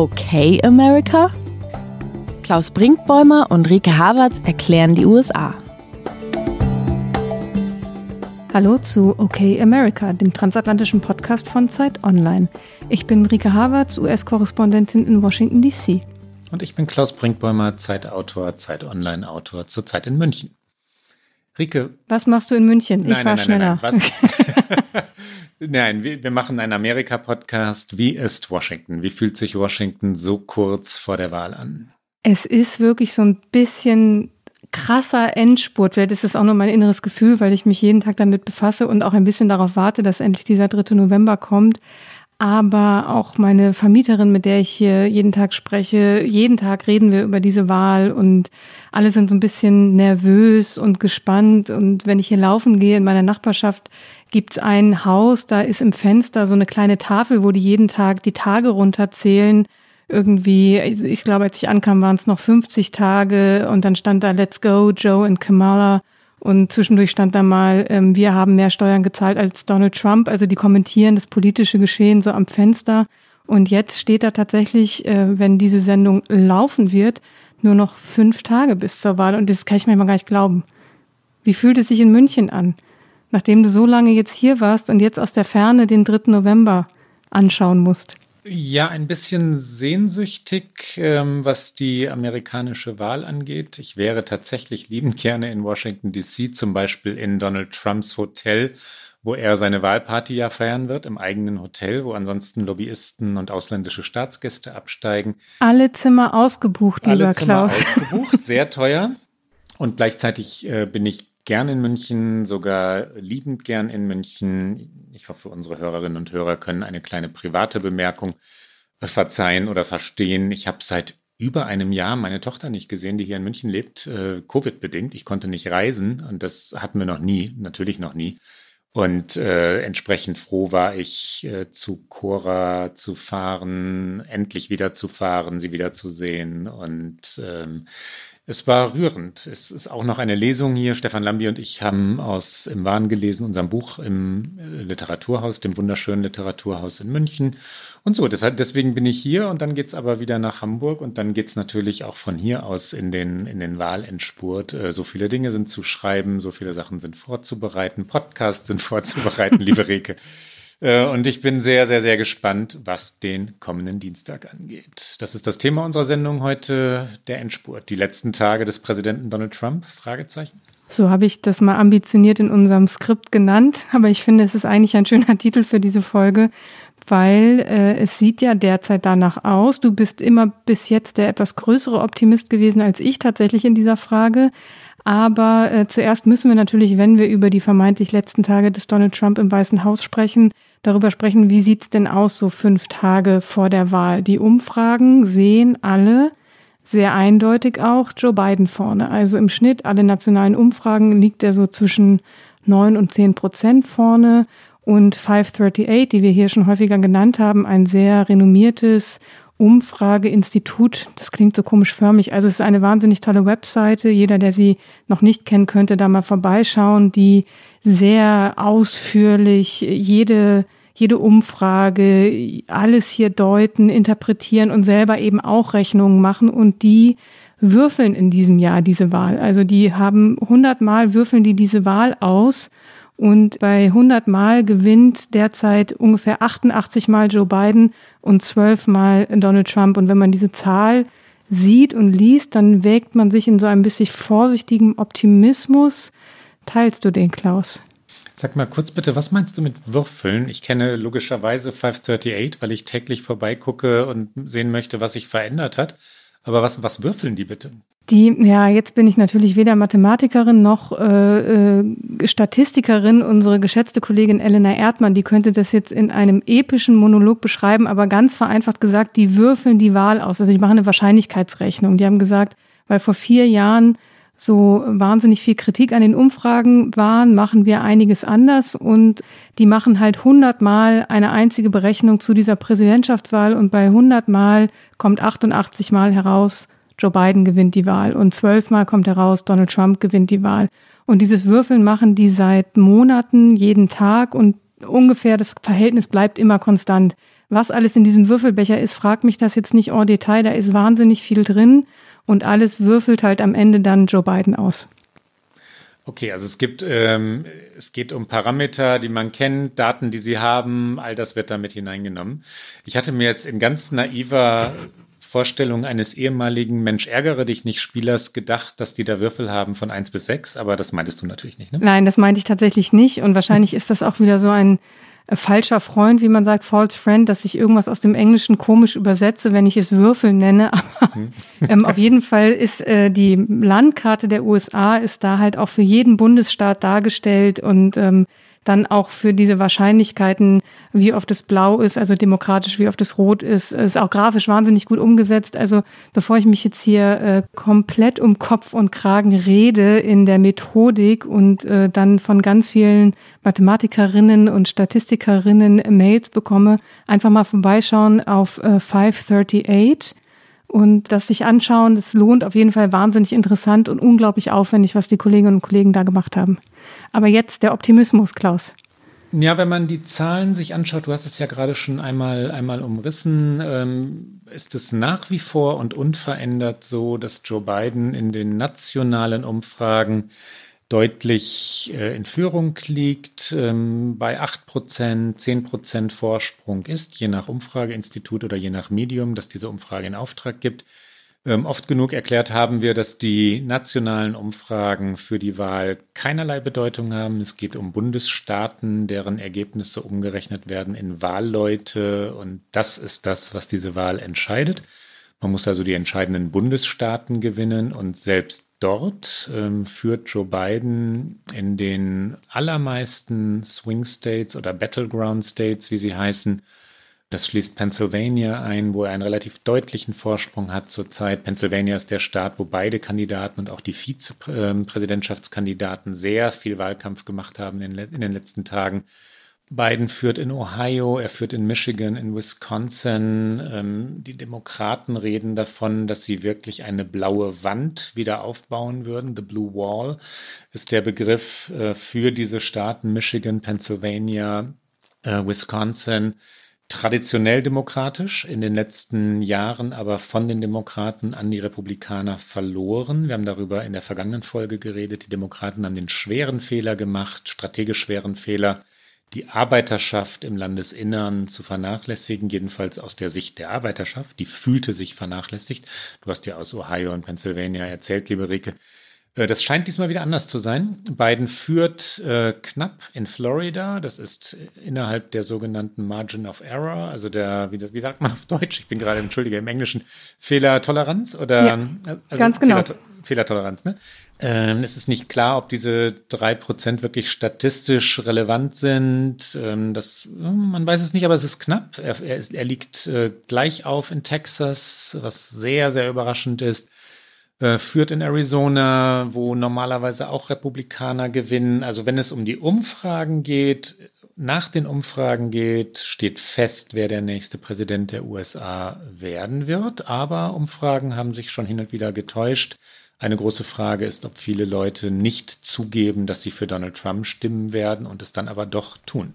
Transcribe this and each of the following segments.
Okay America? Klaus Brinkbäumer und Rike Havertz erklären die USA. Hallo zu Okay America, dem transatlantischen Podcast von Zeit Online. Ich bin Rike Havertz, US-Korrespondentin in Washington, D.C. Und ich bin Klaus Brinkbäumer, Zeitautor, Zeit Online-Autor, zurzeit in München. Rike. Was machst du in München? Ich war schneller. Nein, nein, nein wir, wir, machen einen Amerika-Podcast. Wie ist Washington? Wie fühlt sich Washington so kurz vor der Wahl an? Es ist wirklich so ein bisschen krasser Endspurt. Vielleicht ist es auch nur mein inneres Gefühl, weil ich mich jeden Tag damit befasse und auch ein bisschen darauf warte, dass endlich dieser 3. November kommt aber auch meine Vermieterin, mit der ich hier jeden Tag spreche, jeden Tag reden wir über diese Wahl und alle sind so ein bisschen nervös und gespannt. Und wenn ich hier laufen gehe in meiner Nachbarschaft, gibt's ein Haus, da ist im Fenster so eine kleine Tafel, wo die jeden Tag die Tage runterzählen. Irgendwie, ich glaube, als ich ankam, waren es noch 50 Tage und dann stand da Let's Go, Joe und Kamala. Und zwischendurch stand da mal, ähm, wir haben mehr Steuern gezahlt als Donald Trump. Also die kommentieren das politische Geschehen so am Fenster. Und jetzt steht da tatsächlich, äh, wenn diese Sendung laufen wird, nur noch fünf Tage bis zur Wahl. Und das kann ich manchmal gar nicht glauben. Wie fühlt es sich in München an? Nachdem du so lange jetzt hier warst und jetzt aus der Ferne den 3. November anschauen musst. Ja, ein bisschen sehnsüchtig, ähm, was die amerikanische Wahl angeht. Ich wäre tatsächlich liebend gerne in Washington, DC, zum Beispiel in Donald Trumps Hotel, wo er seine Wahlparty ja feiern wird, im eigenen Hotel, wo ansonsten Lobbyisten und ausländische Staatsgäste absteigen. Alle Zimmer ausgebucht, lieber Alle Zimmer Klaus. Ausgebucht, sehr teuer. Und gleichzeitig äh, bin ich gern in München, sogar liebend gern in München. Ich hoffe, unsere Hörerinnen und Hörer können eine kleine private Bemerkung verzeihen oder verstehen. Ich habe seit über einem Jahr meine Tochter nicht gesehen, die hier in München lebt, äh, Covid-bedingt. Ich konnte nicht reisen und das hatten wir noch nie, natürlich noch nie. Und äh, entsprechend froh war ich, äh, zu Cora zu fahren, endlich wieder zu fahren, sie wieder zu sehen. Und ähm, es war rührend. Es ist auch noch eine Lesung hier. Stefan Lambi und ich haben aus Im Wahn gelesen, unserem Buch im äh, Literaturhaus, dem wunderschönen Literaturhaus in München. Und so, deshalb, deswegen bin ich hier und dann geht es aber wieder nach Hamburg und dann geht es natürlich auch von hier aus in den, in den Wahlendspurt. Äh, so viele Dinge sind zu schreiben, so viele Sachen sind vorzubereiten, Podcasts sind vorzubereiten, liebe Reke. Äh, und ich bin sehr, sehr, sehr gespannt, was den kommenden Dienstag angeht. Das ist das Thema unserer Sendung heute, der Endspurt. Die letzten Tage des Präsidenten Donald Trump? Fragezeichen. So habe ich das mal ambitioniert in unserem Skript genannt. Aber ich finde, es ist eigentlich ein schöner Titel für diese Folge, weil äh, es sieht ja derzeit danach aus. Du bist immer bis jetzt der etwas größere Optimist gewesen als ich tatsächlich in dieser Frage. Aber äh, zuerst müssen wir natürlich, wenn wir über die vermeintlich letzten Tage des Donald Trump im Weißen Haus sprechen, darüber sprechen, wie sieht's denn aus so fünf Tage vor der Wahl. Die Umfragen sehen alle sehr eindeutig auch Joe Biden vorne. Also im Schnitt, alle nationalen Umfragen liegt er so zwischen neun und zehn Prozent vorne. Und 538, die wir hier schon häufiger genannt haben, ein sehr renommiertes Umfrageinstitut. Das klingt so komisch förmig. Also es ist eine wahnsinnig tolle Webseite. Jeder, der sie noch nicht kennt, könnte da mal vorbeischauen, die sehr ausführlich jede, jede Umfrage, alles hier deuten, interpretieren und selber eben auch Rechnungen machen und die würfeln in diesem Jahr diese Wahl. Also die haben hundertmal würfeln die diese Wahl aus und bei 100 Mal gewinnt derzeit ungefähr 88 Mal Joe Biden und 12 Mal Donald Trump. Und wenn man diese Zahl sieht und liest, dann wägt man sich in so ein bisschen vorsichtigem Optimismus. Teilst du den, Klaus? Sag mal kurz bitte, was meinst du mit Würfeln? Ich kenne logischerweise 538, weil ich täglich vorbeigucke und sehen möchte, was sich verändert hat. Aber was, was würfeln die bitte? Die, ja, jetzt bin ich natürlich weder Mathematikerin noch äh, äh, Statistikerin. Unsere geschätzte Kollegin Elena Erdmann, die könnte das jetzt in einem epischen Monolog beschreiben, aber ganz vereinfacht gesagt, die würfeln die Wahl aus. Also die machen eine Wahrscheinlichkeitsrechnung. Die haben gesagt, weil vor vier Jahren so wahnsinnig viel Kritik an den Umfragen waren, machen wir einiges anders und die machen halt hundertmal eine einzige Berechnung zu dieser Präsidentschaftswahl und bei hundertmal kommt 88 Mal heraus, Joe Biden gewinnt die Wahl und zwölfmal kommt heraus, Donald Trump gewinnt die Wahl. Und dieses Würfeln machen die seit Monaten, jeden Tag und ungefähr das Verhältnis bleibt immer konstant. was alles in diesem Würfelbecher ist, fragt mich das jetzt nicht en Detail. Da ist wahnsinnig viel drin und alles würfelt halt am Ende dann Joe Biden aus. Okay, also es gibt, ähm, es geht um Parameter, die man kennt, Daten, die sie haben, all das wird damit hineingenommen. Ich hatte mir jetzt in ganz naiver Vorstellung eines ehemaligen Mensch ärgere dich nicht Spielers gedacht, dass die da Würfel haben von 1 bis 6, aber das meintest du natürlich nicht, ne? Nein, das meinte ich tatsächlich nicht und wahrscheinlich ist das auch wieder so ein falscher Freund, wie man sagt, false friend, dass ich irgendwas aus dem Englischen komisch übersetze, wenn ich es Würfel nenne. Aber ähm, auf jeden Fall ist äh, die Landkarte der USA ist da halt auch für jeden Bundesstaat dargestellt und ähm, dann auch für diese Wahrscheinlichkeiten, wie oft es blau ist, also demokratisch, wie oft es rot ist, ist auch grafisch wahnsinnig gut umgesetzt. Also bevor ich mich jetzt hier äh, komplett um Kopf und Kragen rede in der Methodik und äh, dann von ganz vielen Mathematikerinnen und Statistikerinnen Mails bekomme, einfach mal vorbeischauen auf äh, 538 und das sich anschauen, das lohnt auf jeden Fall wahnsinnig interessant und unglaublich aufwendig, was die Kolleginnen und Kollegen da gemacht haben. Aber jetzt der Optimismus, Klaus. Ja, wenn man die Zahlen sich anschaut, du hast es ja gerade schon einmal, einmal umrissen, ähm, ist es nach wie vor und unverändert so, dass Joe Biden in den nationalen Umfragen deutlich äh, in Führung liegt, ähm, bei 8 Prozent, 10 Prozent Vorsprung ist, je nach Umfrageinstitut oder je nach Medium, das diese Umfrage in Auftrag gibt. Ähm, oft genug erklärt haben wir, dass die nationalen Umfragen für die Wahl keinerlei Bedeutung haben. Es geht um Bundesstaaten, deren Ergebnisse umgerechnet werden in Wahlleute und das ist das, was diese Wahl entscheidet. Man muss also die entscheidenden Bundesstaaten gewinnen und selbst dort ähm, führt Joe Biden in den allermeisten Swing States oder Battleground States, wie sie heißen, das schließt Pennsylvania ein, wo er einen relativ deutlichen Vorsprung hat zurzeit. Pennsylvania ist der Staat, wo beide Kandidaten und auch die Vizepräsidentschaftskandidaten sehr viel Wahlkampf gemacht haben in, in den letzten Tagen. Biden führt in Ohio, er führt in Michigan, in Wisconsin. Ähm, die Demokraten reden davon, dass sie wirklich eine blaue Wand wieder aufbauen würden. The Blue Wall ist der Begriff äh, für diese Staaten Michigan, Pennsylvania, äh, Wisconsin traditionell demokratisch, in den letzten Jahren aber von den Demokraten an die Republikaner verloren. Wir haben darüber in der vergangenen Folge geredet. Die Demokraten haben den schweren Fehler gemacht, strategisch schweren Fehler, die Arbeiterschaft im Landesinnern zu vernachlässigen, jedenfalls aus der Sicht der Arbeiterschaft. Die fühlte sich vernachlässigt. Du hast ja aus Ohio und Pennsylvania erzählt, liebe Rike. Äh, das scheint diesmal wieder anders zu sein. Biden führt äh, knapp in Florida. Das ist innerhalb der sogenannten Margin of Error, also der, wie, das, wie sagt man auf Deutsch? Ich bin gerade, entschuldige, im Englischen, Fehlertoleranz oder? Ja, also ganz genau. Fehler, Fehlertoleranz, ne? Ähm, es ist nicht klar, ob diese drei Prozent wirklich statistisch relevant sind. Ähm, das, man weiß es nicht, aber es ist knapp. Er, er, ist, er liegt äh, gleich auf in Texas, was sehr, sehr überraschend ist. Äh, führt in Arizona, wo normalerweise auch Republikaner gewinnen. Also wenn es um die Umfragen geht, nach den Umfragen geht, steht fest, wer der nächste Präsident der USA werden wird. Aber Umfragen haben sich schon hin und wieder getäuscht. Eine große Frage ist, ob viele Leute nicht zugeben, dass sie für Donald Trump stimmen werden und es dann aber doch tun.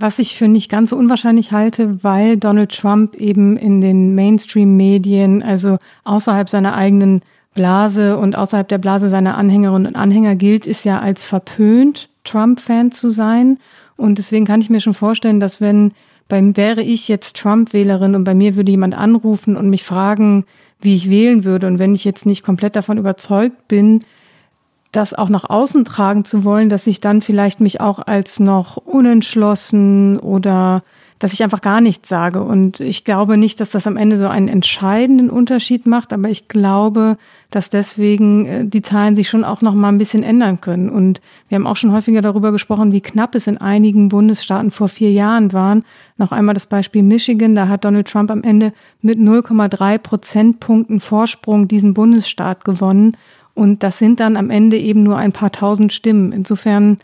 Was ich für nicht ganz so unwahrscheinlich halte, weil Donald Trump eben in den Mainstream-Medien, also außerhalb seiner eigenen Blase und außerhalb der Blase seiner Anhängerinnen und Anhänger gilt, ist ja als verpönt, Trump-Fan zu sein. Und deswegen kann ich mir schon vorstellen, dass wenn beim wäre ich jetzt Trump-Wählerin und bei mir würde jemand anrufen und mich fragen, wie ich wählen würde, und wenn ich jetzt nicht komplett davon überzeugt bin, das auch nach außen tragen zu wollen, dass ich dann vielleicht mich auch als noch unentschlossen oder dass ich einfach gar nichts sage. Und ich glaube nicht, dass das am Ende so einen entscheidenden Unterschied macht, aber ich glaube, dass deswegen äh, die Zahlen sich schon auch noch mal ein bisschen ändern können. Und wir haben auch schon häufiger darüber gesprochen, wie knapp es in einigen Bundesstaaten vor vier Jahren waren. Noch einmal das Beispiel Michigan, da hat Donald Trump am Ende mit 0,3 Prozentpunkten Vorsprung diesen Bundesstaat gewonnen. Und das sind dann am Ende eben nur ein paar tausend Stimmen. Insofern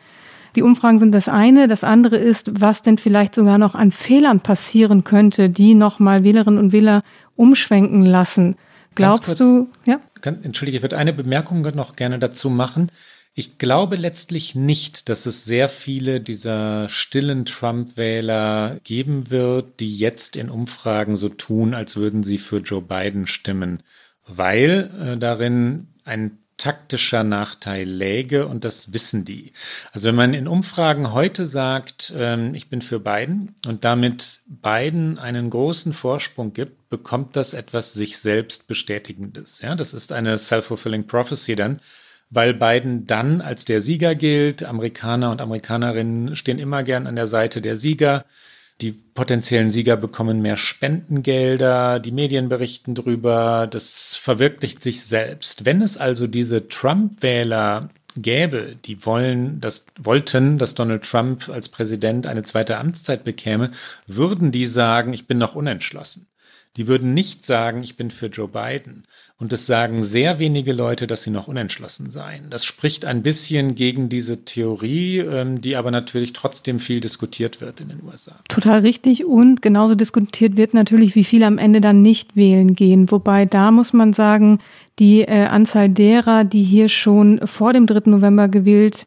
die Umfragen sind das eine. Das andere ist, was denn vielleicht sogar noch an Fehlern passieren könnte, die nochmal Wählerinnen und Wähler umschwenken lassen. Glaubst kurz, du, ja? Entschuldige, ich würde eine Bemerkung noch gerne dazu machen. Ich glaube letztlich nicht, dass es sehr viele dieser stillen Trump-Wähler geben wird, die jetzt in Umfragen so tun, als würden sie für Joe Biden stimmen, weil äh, darin ein taktischer Nachteil läge und das wissen die. Also wenn man in Umfragen heute sagt, ähm, ich bin für Biden und damit Biden einen großen Vorsprung gibt, bekommt das etwas sich selbst bestätigendes. Ja, das ist eine self-fulfilling prophecy dann weil Biden dann als der Sieger gilt. Amerikaner und Amerikanerinnen stehen immer gern an der Seite der Sieger. Die potenziellen Sieger bekommen mehr Spendengelder, die Medien berichten drüber, das verwirklicht sich selbst. Wenn es also diese Trump-Wähler gäbe, die wollen, das, wollten, dass Donald Trump als Präsident eine zweite Amtszeit bekäme, würden die sagen, ich bin noch unentschlossen. Die würden nicht sagen, ich bin für Joe Biden. Und es sagen sehr wenige Leute, dass sie noch unentschlossen seien. Das spricht ein bisschen gegen diese Theorie, ähm, die aber natürlich trotzdem viel diskutiert wird in den USA. Total richtig. Und genauso diskutiert wird natürlich, wie viele am Ende dann nicht wählen gehen. Wobei da muss man sagen, die äh, Anzahl derer, die hier schon vor dem 3. November gewählt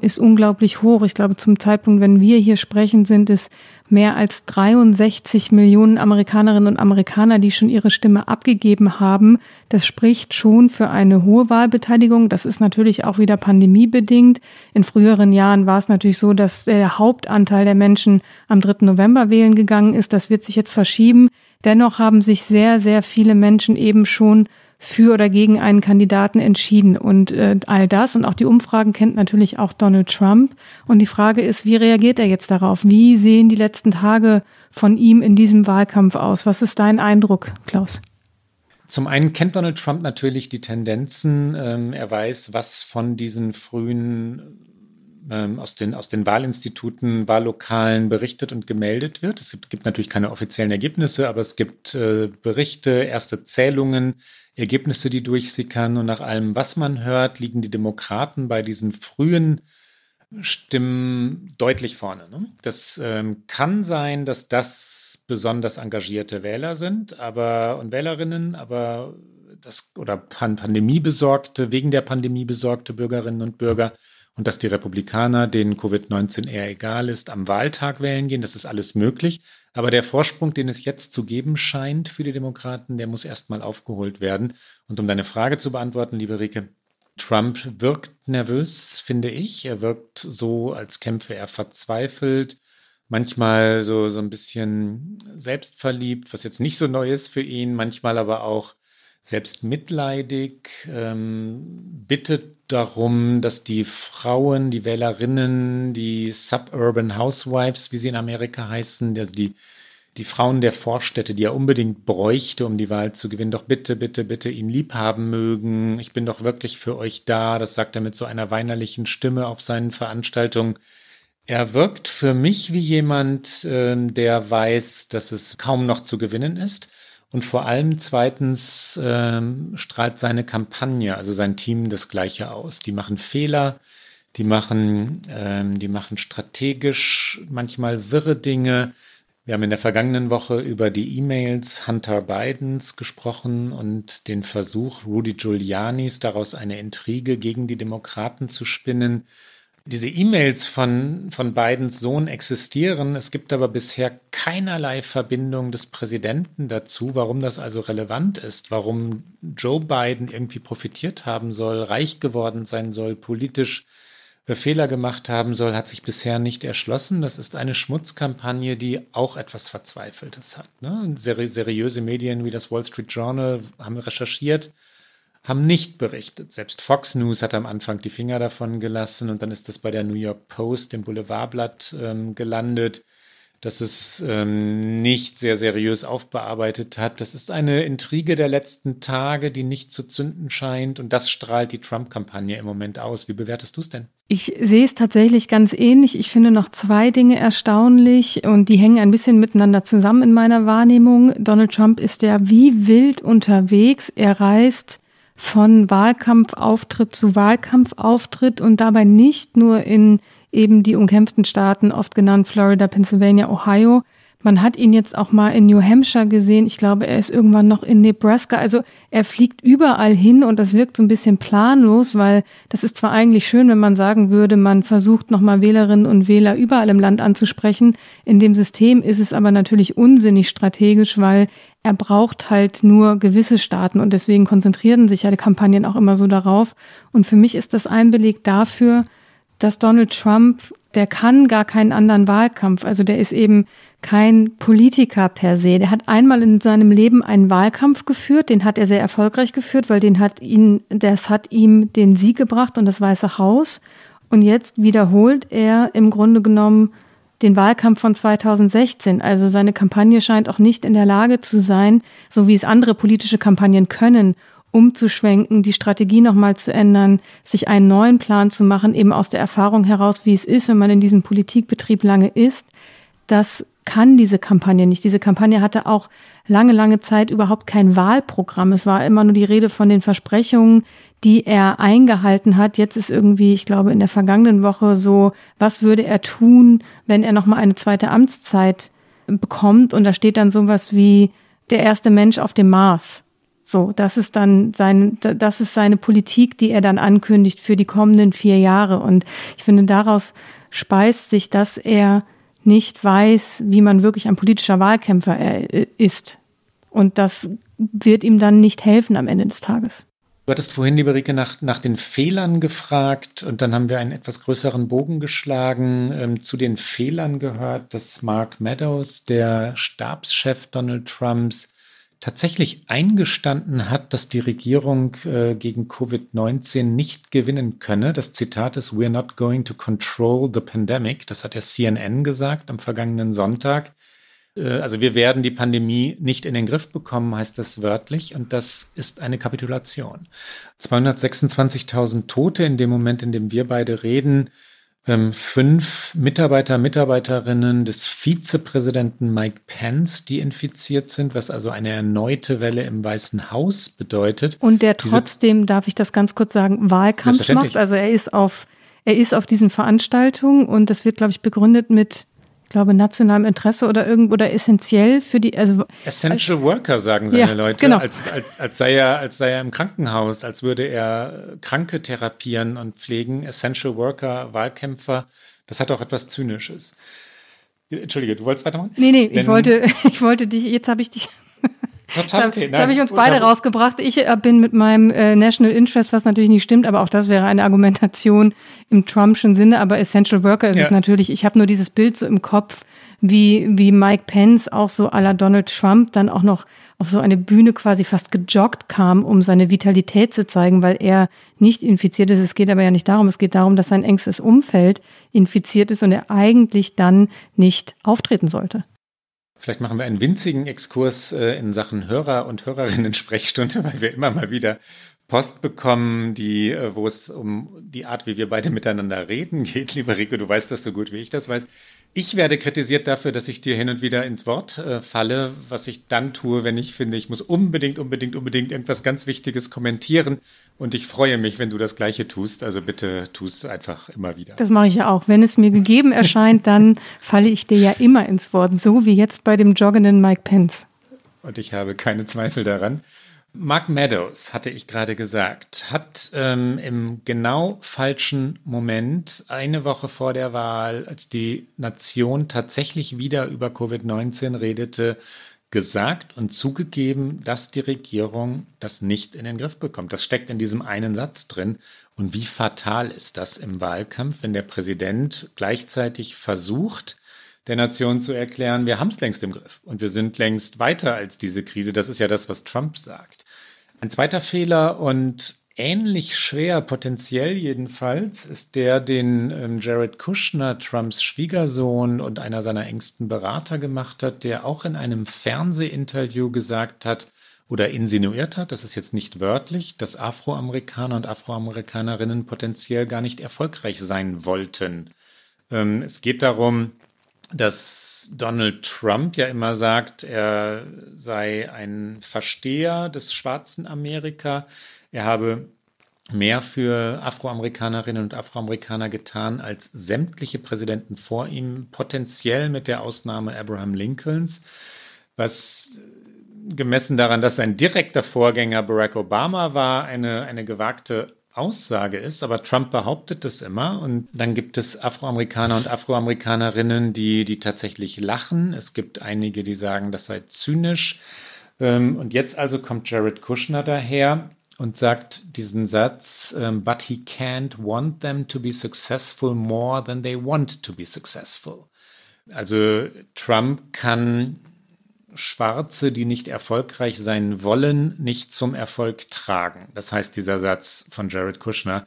ist unglaublich hoch. Ich glaube, zum Zeitpunkt, wenn wir hier sprechen, sind es mehr als 63 Millionen Amerikanerinnen und Amerikaner, die schon ihre Stimme abgegeben haben. Das spricht schon für eine hohe Wahlbeteiligung. Das ist natürlich auch wieder pandemiebedingt. In früheren Jahren war es natürlich so, dass der Hauptanteil der Menschen am 3. November wählen gegangen ist. Das wird sich jetzt verschieben. Dennoch haben sich sehr, sehr viele Menschen eben schon für oder gegen einen Kandidaten entschieden. Und äh, all das und auch die Umfragen kennt natürlich auch Donald Trump. Und die Frage ist, wie reagiert er jetzt darauf? Wie sehen die letzten Tage von ihm in diesem Wahlkampf aus? Was ist dein Eindruck, Klaus? Zum einen kennt Donald Trump natürlich die Tendenzen. Ähm, er weiß, was von diesen frühen ähm, aus, den, aus den Wahlinstituten, Wahllokalen berichtet und gemeldet wird. Es gibt, gibt natürlich keine offiziellen Ergebnisse, aber es gibt äh, Berichte, erste Zählungen. Ergebnisse, die durchsickern. Und nach allem, was man hört, liegen die Demokraten bei diesen frühen Stimmen deutlich vorne. Ne? Das ähm, kann sein, dass das besonders engagierte Wähler sind, aber und Wählerinnen, aber das oder Pan Pandemie besorgte, wegen der Pandemie besorgte Bürgerinnen und Bürger und dass die Republikaner, denen Covid-19 eher egal ist, am Wahltag wählen gehen. Das ist alles möglich. Aber der Vorsprung, den es jetzt zu geben scheint für die Demokraten, der muss erstmal aufgeholt werden. Und um deine Frage zu beantworten, liebe Rike, Trump wirkt nervös, finde ich. Er wirkt so, als kämpfe er verzweifelt, manchmal so, so ein bisschen selbstverliebt, was jetzt nicht so neu ist für ihn, manchmal aber auch selbstmitleidig, ähm, bittet darum, dass die Frauen, die Wählerinnen, die Suburban Housewives, wie sie in Amerika heißen, also die, die Frauen der Vorstädte, die er unbedingt bräuchte, um die Wahl zu gewinnen, doch bitte, bitte, bitte ihn lieb haben mögen. Ich bin doch wirklich für euch da. Das sagt er mit so einer weinerlichen Stimme auf seinen Veranstaltungen. Er wirkt für mich wie jemand, äh, der weiß, dass es kaum noch zu gewinnen ist und vor allem zweitens ähm, strahlt seine Kampagne, also sein Team das Gleiche aus. Die machen Fehler, die machen, ähm, die machen strategisch manchmal wirre Dinge. Wir haben in der vergangenen Woche über die E-Mails Hunter Bidens gesprochen und den Versuch Rudy Giulianis daraus eine Intrige gegen die Demokraten zu spinnen diese E-Mails von, von Bidens Sohn existieren. Es gibt aber bisher keinerlei Verbindung des Präsidenten dazu, warum das also relevant ist, warum Joe Biden irgendwie profitiert haben soll, reich geworden sein soll, politisch Fehler gemacht haben soll, hat sich bisher nicht erschlossen. Das ist eine Schmutzkampagne, die auch etwas Verzweifeltes hat. Ne? Seri seriöse Medien wie das Wall Street Journal haben recherchiert, haben nicht berichtet. Selbst Fox News hat am Anfang die Finger davon gelassen und dann ist das bei der New York Post, dem Boulevardblatt, ähm, gelandet, dass es ähm, nicht sehr seriös aufbearbeitet hat. Das ist eine Intrige der letzten Tage, die nicht zu zünden scheint und das strahlt die Trump-Kampagne im Moment aus. Wie bewertest du es denn? Ich sehe es tatsächlich ganz ähnlich. Ich finde noch zwei Dinge erstaunlich und die hängen ein bisschen miteinander zusammen in meiner Wahrnehmung. Donald Trump ist ja wie wild unterwegs. Er reist von Wahlkampfauftritt zu Wahlkampfauftritt und dabei nicht nur in eben die umkämpften Staaten, oft genannt Florida, Pennsylvania, Ohio. Man hat ihn jetzt auch mal in New Hampshire gesehen. Ich glaube, er ist irgendwann noch in Nebraska. Also er fliegt überall hin und das wirkt so ein bisschen planlos, weil das ist zwar eigentlich schön, wenn man sagen würde, man versucht nochmal Wählerinnen und Wähler überall im Land anzusprechen. In dem System ist es aber natürlich unsinnig strategisch, weil er braucht halt nur gewisse Staaten und deswegen konzentrieren sich ja die Kampagnen auch immer so darauf. Und für mich ist das ein Beleg dafür, dass Donald Trump, der kann gar keinen anderen Wahlkampf. Also der ist eben kein Politiker per se. Der hat einmal in seinem Leben einen Wahlkampf geführt, den hat er sehr erfolgreich geführt, weil den hat ihn, das hat ihm den Sieg gebracht und das Weiße Haus. Und jetzt wiederholt er im Grunde genommen den Wahlkampf von 2016. Also seine Kampagne scheint auch nicht in der Lage zu sein, so wie es andere politische Kampagnen können, umzuschwenken, die Strategie nochmal zu ändern, sich einen neuen Plan zu machen, eben aus der Erfahrung heraus, wie es ist, wenn man in diesem Politikbetrieb lange ist. Das kann diese Kampagne nicht. Diese Kampagne hatte auch lange, lange Zeit überhaupt kein Wahlprogramm. Es war immer nur die Rede von den Versprechungen, die er eingehalten hat. Jetzt ist irgendwie, ich glaube, in der vergangenen Woche so, was würde er tun, wenn er nochmal eine zweite Amtszeit bekommt? Und da steht dann sowas wie der erste Mensch auf dem Mars. So, das ist dann sein, das ist seine Politik, die er dann ankündigt für die kommenden vier Jahre. Und ich finde, daraus speist sich, dass er nicht weiß, wie man wirklich ein politischer Wahlkämpfer ist. Und das wird ihm dann nicht helfen am Ende des Tages. Du hattest vorhin, liebe Rike, nach, nach den Fehlern gefragt und dann haben wir einen etwas größeren Bogen geschlagen. Ähm, zu den Fehlern gehört, dass Mark Meadows, der Stabschef Donald Trumps, tatsächlich eingestanden hat, dass die Regierung äh, gegen Covid-19 nicht gewinnen könne. Das Zitat ist, We're not going to control the pandemic. Das hat der CNN gesagt am vergangenen Sonntag. Äh, also wir werden die Pandemie nicht in den Griff bekommen, heißt das wörtlich. Und das ist eine Kapitulation. 226.000 Tote in dem Moment, in dem wir beide reden ähm, fünf Mitarbeiter, Mitarbeiterinnen des Vizepräsidenten Mike Pence, die infiziert sind, was also eine erneute Welle im Weißen Haus bedeutet. Und der trotzdem, Diese, darf ich das ganz kurz sagen, Wahlkampf macht. Also er ist auf, er ist auf diesen Veranstaltungen und das wird, glaube ich, begründet mit glaube, nationalem Interesse oder irgendwo oder essentiell für die. Also, Essential als, Worker, sagen seine ja, Leute, genau. als, als, als, sei er, als sei er im Krankenhaus, als würde er Kranke therapieren und pflegen. Essential Worker, Wahlkämpfer, das hat auch etwas Zynisches. Entschuldige, du wolltest weitermachen? Nee, nee, Wenn, ich wollte, ich wollte dich, jetzt habe ich dich Okay. Jetzt habe ich uns beide rausgebracht. Ich äh, bin mit meinem äh, National Interest, was natürlich nicht stimmt, aber auch das wäre eine Argumentation im Trumpschen Sinne. Aber Essential Worker ist ja. es natürlich. Ich habe nur dieses Bild so im Kopf, wie, wie Mike Pence auch so à la Donald Trump dann auch noch auf so eine Bühne quasi fast gejoggt kam, um seine Vitalität zu zeigen, weil er nicht infiziert ist. Es geht aber ja nicht darum. Es geht darum, dass sein engstes Umfeld infiziert ist und er eigentlich dann nicht auftreten sollte. Vielleicht machen wir einen winzigen Exkurs äh, in Sachen Hörer- und Hörerinnen-Sprechstunde, weil wir immer mal wieder Post bekommen, die, äh, wo es um die Art, wie wir beide miteinander reden geht. Lieber Rico, du weißt das so gut, wie ich das weiß. Ich werde kritisiert dafür, dass ich dir hin und wieder ins Wort äh, falle, was ich dann tue, wenn ich finde, ich muss unbedingt, unbedingt, unbedingt irgendwas ganz Wichtiges kommentieren. Und ich freue mich, wenn du das Gleiche tust. Also bitte tust einfach immer wieder. Das mache ich ja auch. Wenn es mir gegeben erscheint, dann falle ich dir ja immer ins Wort. So wie jetzt bei dem joggenden Mike Pence. Und ich habe keine Zweifel daran. Mark Meadows, hatte ich gerade gesagt, hat ähm, im genau falschen Moment, eine Woche vor der Wahl, als die Nation tatsächlich wieder über Covid-19 redete, gesagt und zugegeben, dass die Regierung das nicht in den Griff bekommt. Das steckt in diesem einen Satz drin. Und wie fatal ist das im Wahlkampf, wenn der Präsident gleichzeitig versucht, der Nation zu erklären, wir haben es längst im Griff und wir sind längst weiter als diese Krise. Das ist ja das, was Trump sagt. Ein zweiter Fehler und ähnlich schwer, potenziell jedenfalls, ist der, den ähm, Jared Kushner, Trumps Schwiegersohn und einer seiner engsten Berater gemacht hat, der auch in einem Fernsehinterview gesagt hat oder insinuiert hat, das ist jetzt nicht wörtlich, dass Afroamerikaner und Afroamerikanerinnen potenziell gar nicht erfolgreich sein wollten. Ähm, es geht darum, dass Donald Trump ja immer sagt, er sei ein Versteher des schwarzen Amerika. Er habe mehr für Afroamerikanerinnen und Afroamerikaner getan als sämtliche Präsidenten vor ihm, potenziell mit der Ausnahme Abraham Lincolns, was gemessen daran, dass sein direkter Vorgänger Barack Obama war, eine, eine gewagte Aussage ist, aber Trump behauptet das immer. Und dann gibt es Afroamerikaner und Afroamerikanerinnen, die, die tatsächlich lachen. Es gibt einige, die sagen, das sei zynisch. Ähm, und jetzt also kommt Jared Kushner daher und sagt diesen Satz, ähm, but he can't want them to be successful more than they want to be successful. Also Trump kann Schwarze, die nicht erfolgreich sein wollen, nicht zum Erfolg tragen. Das heißt dieser Satz von Jared Kushner.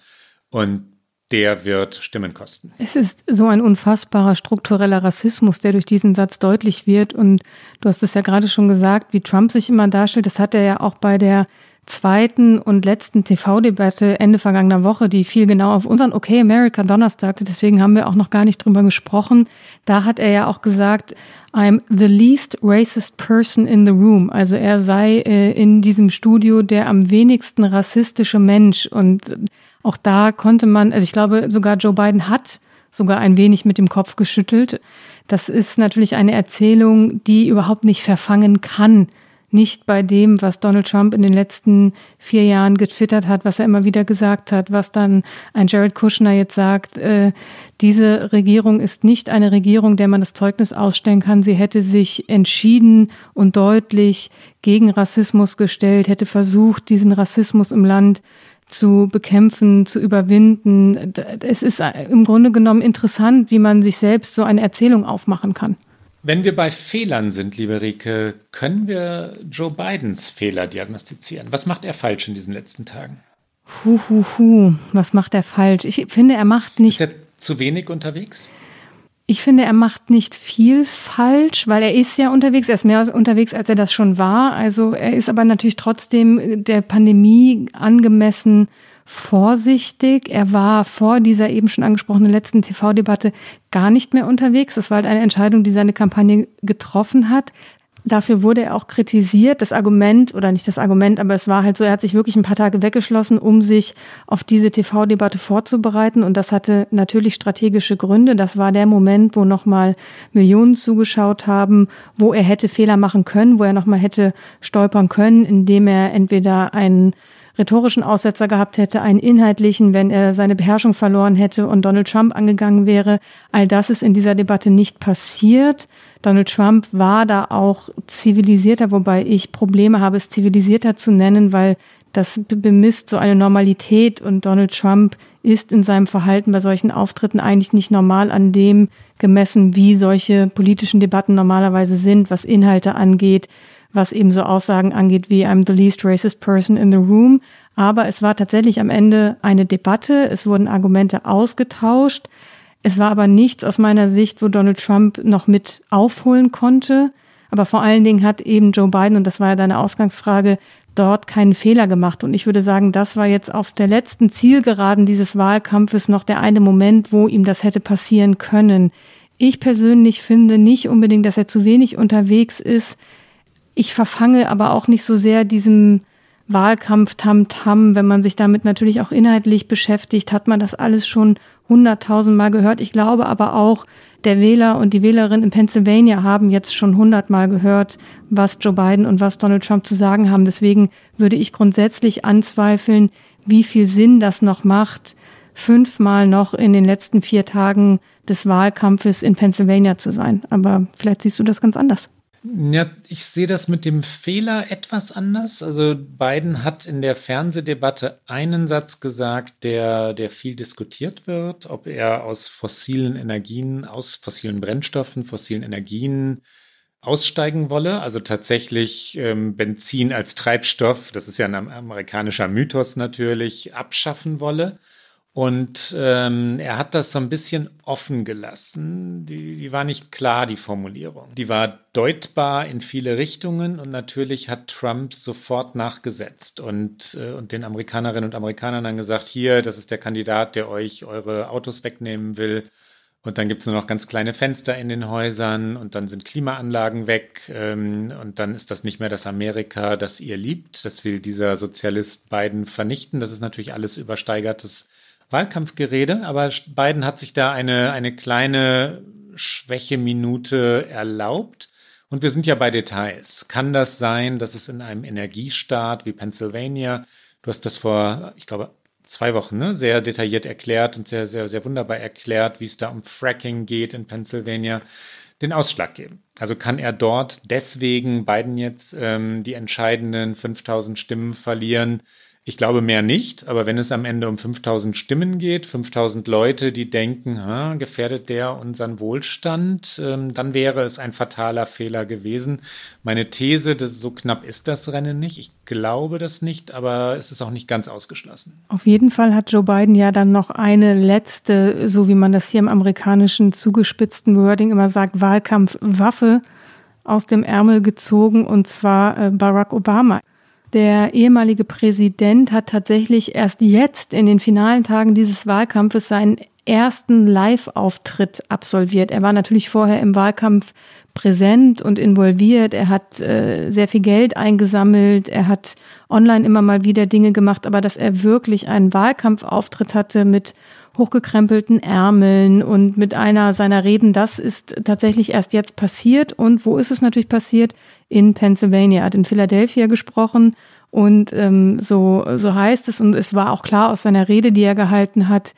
Und der wird Stimmen kosten. Es ist so ein unfassbarer struktureller Rassismus, der durch diesen Satz deutlich wird. Und du hast es ja gerade schon gesagt, wie Trump sich immer darstellt. Das hat er ja auch bei der zweiten und letzten TV-Debatte Ende vergangener Woche, die viel genau auf unseren Okay America Donnerstag, deswegen haben wir auch noch gar nicht drüber gesprochen. Da hat er ja auch gesagt, I'm the least racist person in the room. Also er sei äh, in diesem Studio der am wenigsten rassistische Mensch. Und auch da konnte man, also ich glaube, sogar Joe Biden hat sogar ein wenig mit dem Kopf geschüttelt. Das ist natürlich eine Erzählung, die überhaupt nicht verfangen kann nicht bei dem, was Donald Trump in den letzten vier Jahren getwittert hat, was er immer wieder gesagt hat, was dann ein Jared Kushner jetzt sagt. Äh, diese Regierung ist nicht eine Regierung, der man das Zeugnis ausstellen kann. Sie hätte sich entschieden und deutlich gegen Rassismus gestellt, hätte versucht, diesen Rassismus im Land zu bekämpfen, zu überwinden. Es ist im Grunde genommen interessant, wie man sich selbst so eine Erzählung aufmachen kann. Wenn wir bei Fehlern sind, liebe Rike, können wir Joe Bidens Fehler diagnostizieren? Was macht er falsch in diesen letzten Tagen? Hu, hu, hu. Was macht er falsch? Ich finde, er macht nicht. Ist er zu wenig unterwegs? Ich finde, er macht nicht viel falsch, weil er ist ja unterwegs. Er ist mehr unterwegs, als er das schon war. Also er ist aber natürlich trotzdem der Pandemie angemessen vorsichtig. Er war vor dieser eben schon angesprochenen letzten TV-Debatte gar nicht mehr unterwegs. Das war halt eine Entscheidung, die seine Kampagne getroffen hat. Dafür wurde er auch kritisiert. Das Argument, oder nicht das Argument, aber es war halt so, er hat sich wirklich ein paar Tage weggeschlossen, um sich auf diese TV-Debatte vorzubereiten. Und das hatte natürlich strategische Gründe. Das war der Moment, wo nochmal Millionen zugeschaut haben, wo er hätte Fehler machen können, wo er nochmal hätte stolpern können, indem er entweder einen rhetorischen Aussetzer gehabt hätte, einen inhaltlichen, wenn er seine Beherrschung verloren hätte und Donald Trump angegangen wäre. All das ist in dieser Debatte nicht passiert. Donald Trump war da auch zivilisierter, wobei ich Probleme habe, es zivilisierter zu nennen, weil das bemisst so eine Normalität und Donald Trump ist in seinem Verhalten bei solchen Auftritten eigentlich nicht normal an dem gemessen, wie solche politischen Debatten normalerweise sind, was Inhalte angeht, was eben so Aussagen angeht wie I'm the least racist person in the room. Aber es war tatsächlich am Ende eine Debatte. Es wurden Argumente ausgetauscht. Es war aber nichts aus meiner Sicht, wo Donald Trump noch mit aufholen konnte. Aber vor allen Dingen hat eben Joe Biden, und das war ja deine Ausgangsfrage, dort keinen Fehler gemacht. Und ich würde sagen, das war jetzt auf der letzten Zielgeraden dieses Wahlkampfes noch der eine Moment, wo ihm das hätte passieren können. Ich persönlich finde nicht unbedingt, dass er zu wenig unterwegs ist. Ich verfange aber auch nicht so sehr diesem Wahlkampf Tam-Tam, wenn man sich damit natürlich auch inhaltlich beschäftigt, hat man das alles schon hunderttausendmal gehört. Ich glaube aber auch, der Wähler und die Wählerin in Pennsylvania haben jetzt schon hundertmal gehört, was Joe Biden und was Donald Trump zu sagen haben. Deswegen würde ich grundsätzlich anzweifeln, wie viel Sinn das noch macht, fünfmal noch in den letzten vier Tagen des Wahlkampfes in Pennsylvania zu sein. Aber vielleicht siehst du das ganz anders. Ja, ich sehe das mit dem Fehler etwas anders. Also Biden hat in der Fernsehdebatte einen Satz gesagt, der, der viel diskutiert wird, ob er aus fossilen Energien, aus fossilen Brennstoffen, fossilen Energien aussteigen wolle, also tatsächlich ähm, Benzin als Treibstoff, das ist ja ein amerikanischer Mythos natürlich, abschaffen wolle. Und ähm, er hat das so ein bisschen offen gelassen. Die, die war nicht klar, die Formulierung. Die war deutbar in viele Richtungen und natürlich hat Trump sofort nachgesetzt und, äh, und den Amerikanerinnen und Amerikanern dann gesagt, hier, das ist der Kandidat, der euch eure Autos wegnehmen will Und dann gibt es nur noch ganz kleine Fenster in den Häusern und dann sind Klimaanlagen weg ähm, und dann ist das nicht mehr das Amerika, das ihr liebt. Das will dieser Sozialist Biden vernichten. Das ist natürlich alles übersteigertes Wahlkampfgerede, aber Biden hat sich da eine, eine kleine Schwächeminute erlaubt. Und wir sind ja bei Details. Kann das sein, dass es in einem Energiestaat wie Pennsylvania, du hast das vor, ich glaube, zwei Wochen ne, sehr detailliert erklärt und sehr, sehr, sehr wunderbar erklärt, wie es da um Fracking geht in Pennsylvania, den Ausschlag geben. Also kann er dort deswegen Biden jetzt ähm, die entscheidenden 5000 Stimmen verlieren, ich glaube mehr nicht, aber wenn es am Ende um 5000 Stimmen geht, 5000 Leute, die denken, ha, gefährdet der unseren Wohlstand, ähm, dann wäre es ein fataler Fehler gewesen. Meine These, dass so knapp ist das Rennen nicht. Ich glaube das nicht, aber es ist auch nicht ganz ausgeschlossen. Auf jeden Fall hat Joe Biden ja dann noch eine letzte, so wie man das hier im amerikanischen zugespitzten Wording immer sagt, Wahlkampfwaffe aus dem Ärmel gezogen, und zwar äh, Barack Obama. Der ehemalige Präsident hat tatsächlich erst jetzt in den finalen Tagen dieses Wahlkampfes seinen ersten Live-Auftritt absolviert. Er war natürlich vorher im Wahlkampf präsent und involviert. Er hat äh, sehr viel Geld eingesammelt. Er hat online immer mal wieder Dinge gemacht, aber dass er wirklich einen Wahlkampfauftritt hatte mit hochgekrempelten Ärmeln und mit einer seiner Reden, das ist tatsächlich erst jetzt passiert. Und wo ist es natürlich passiert? In Pennsylvania. Hat in Philadelphia gesprochen und ähm, so, so heißt es, und es war auch klar aus seiner Rede, die er gehalten hat,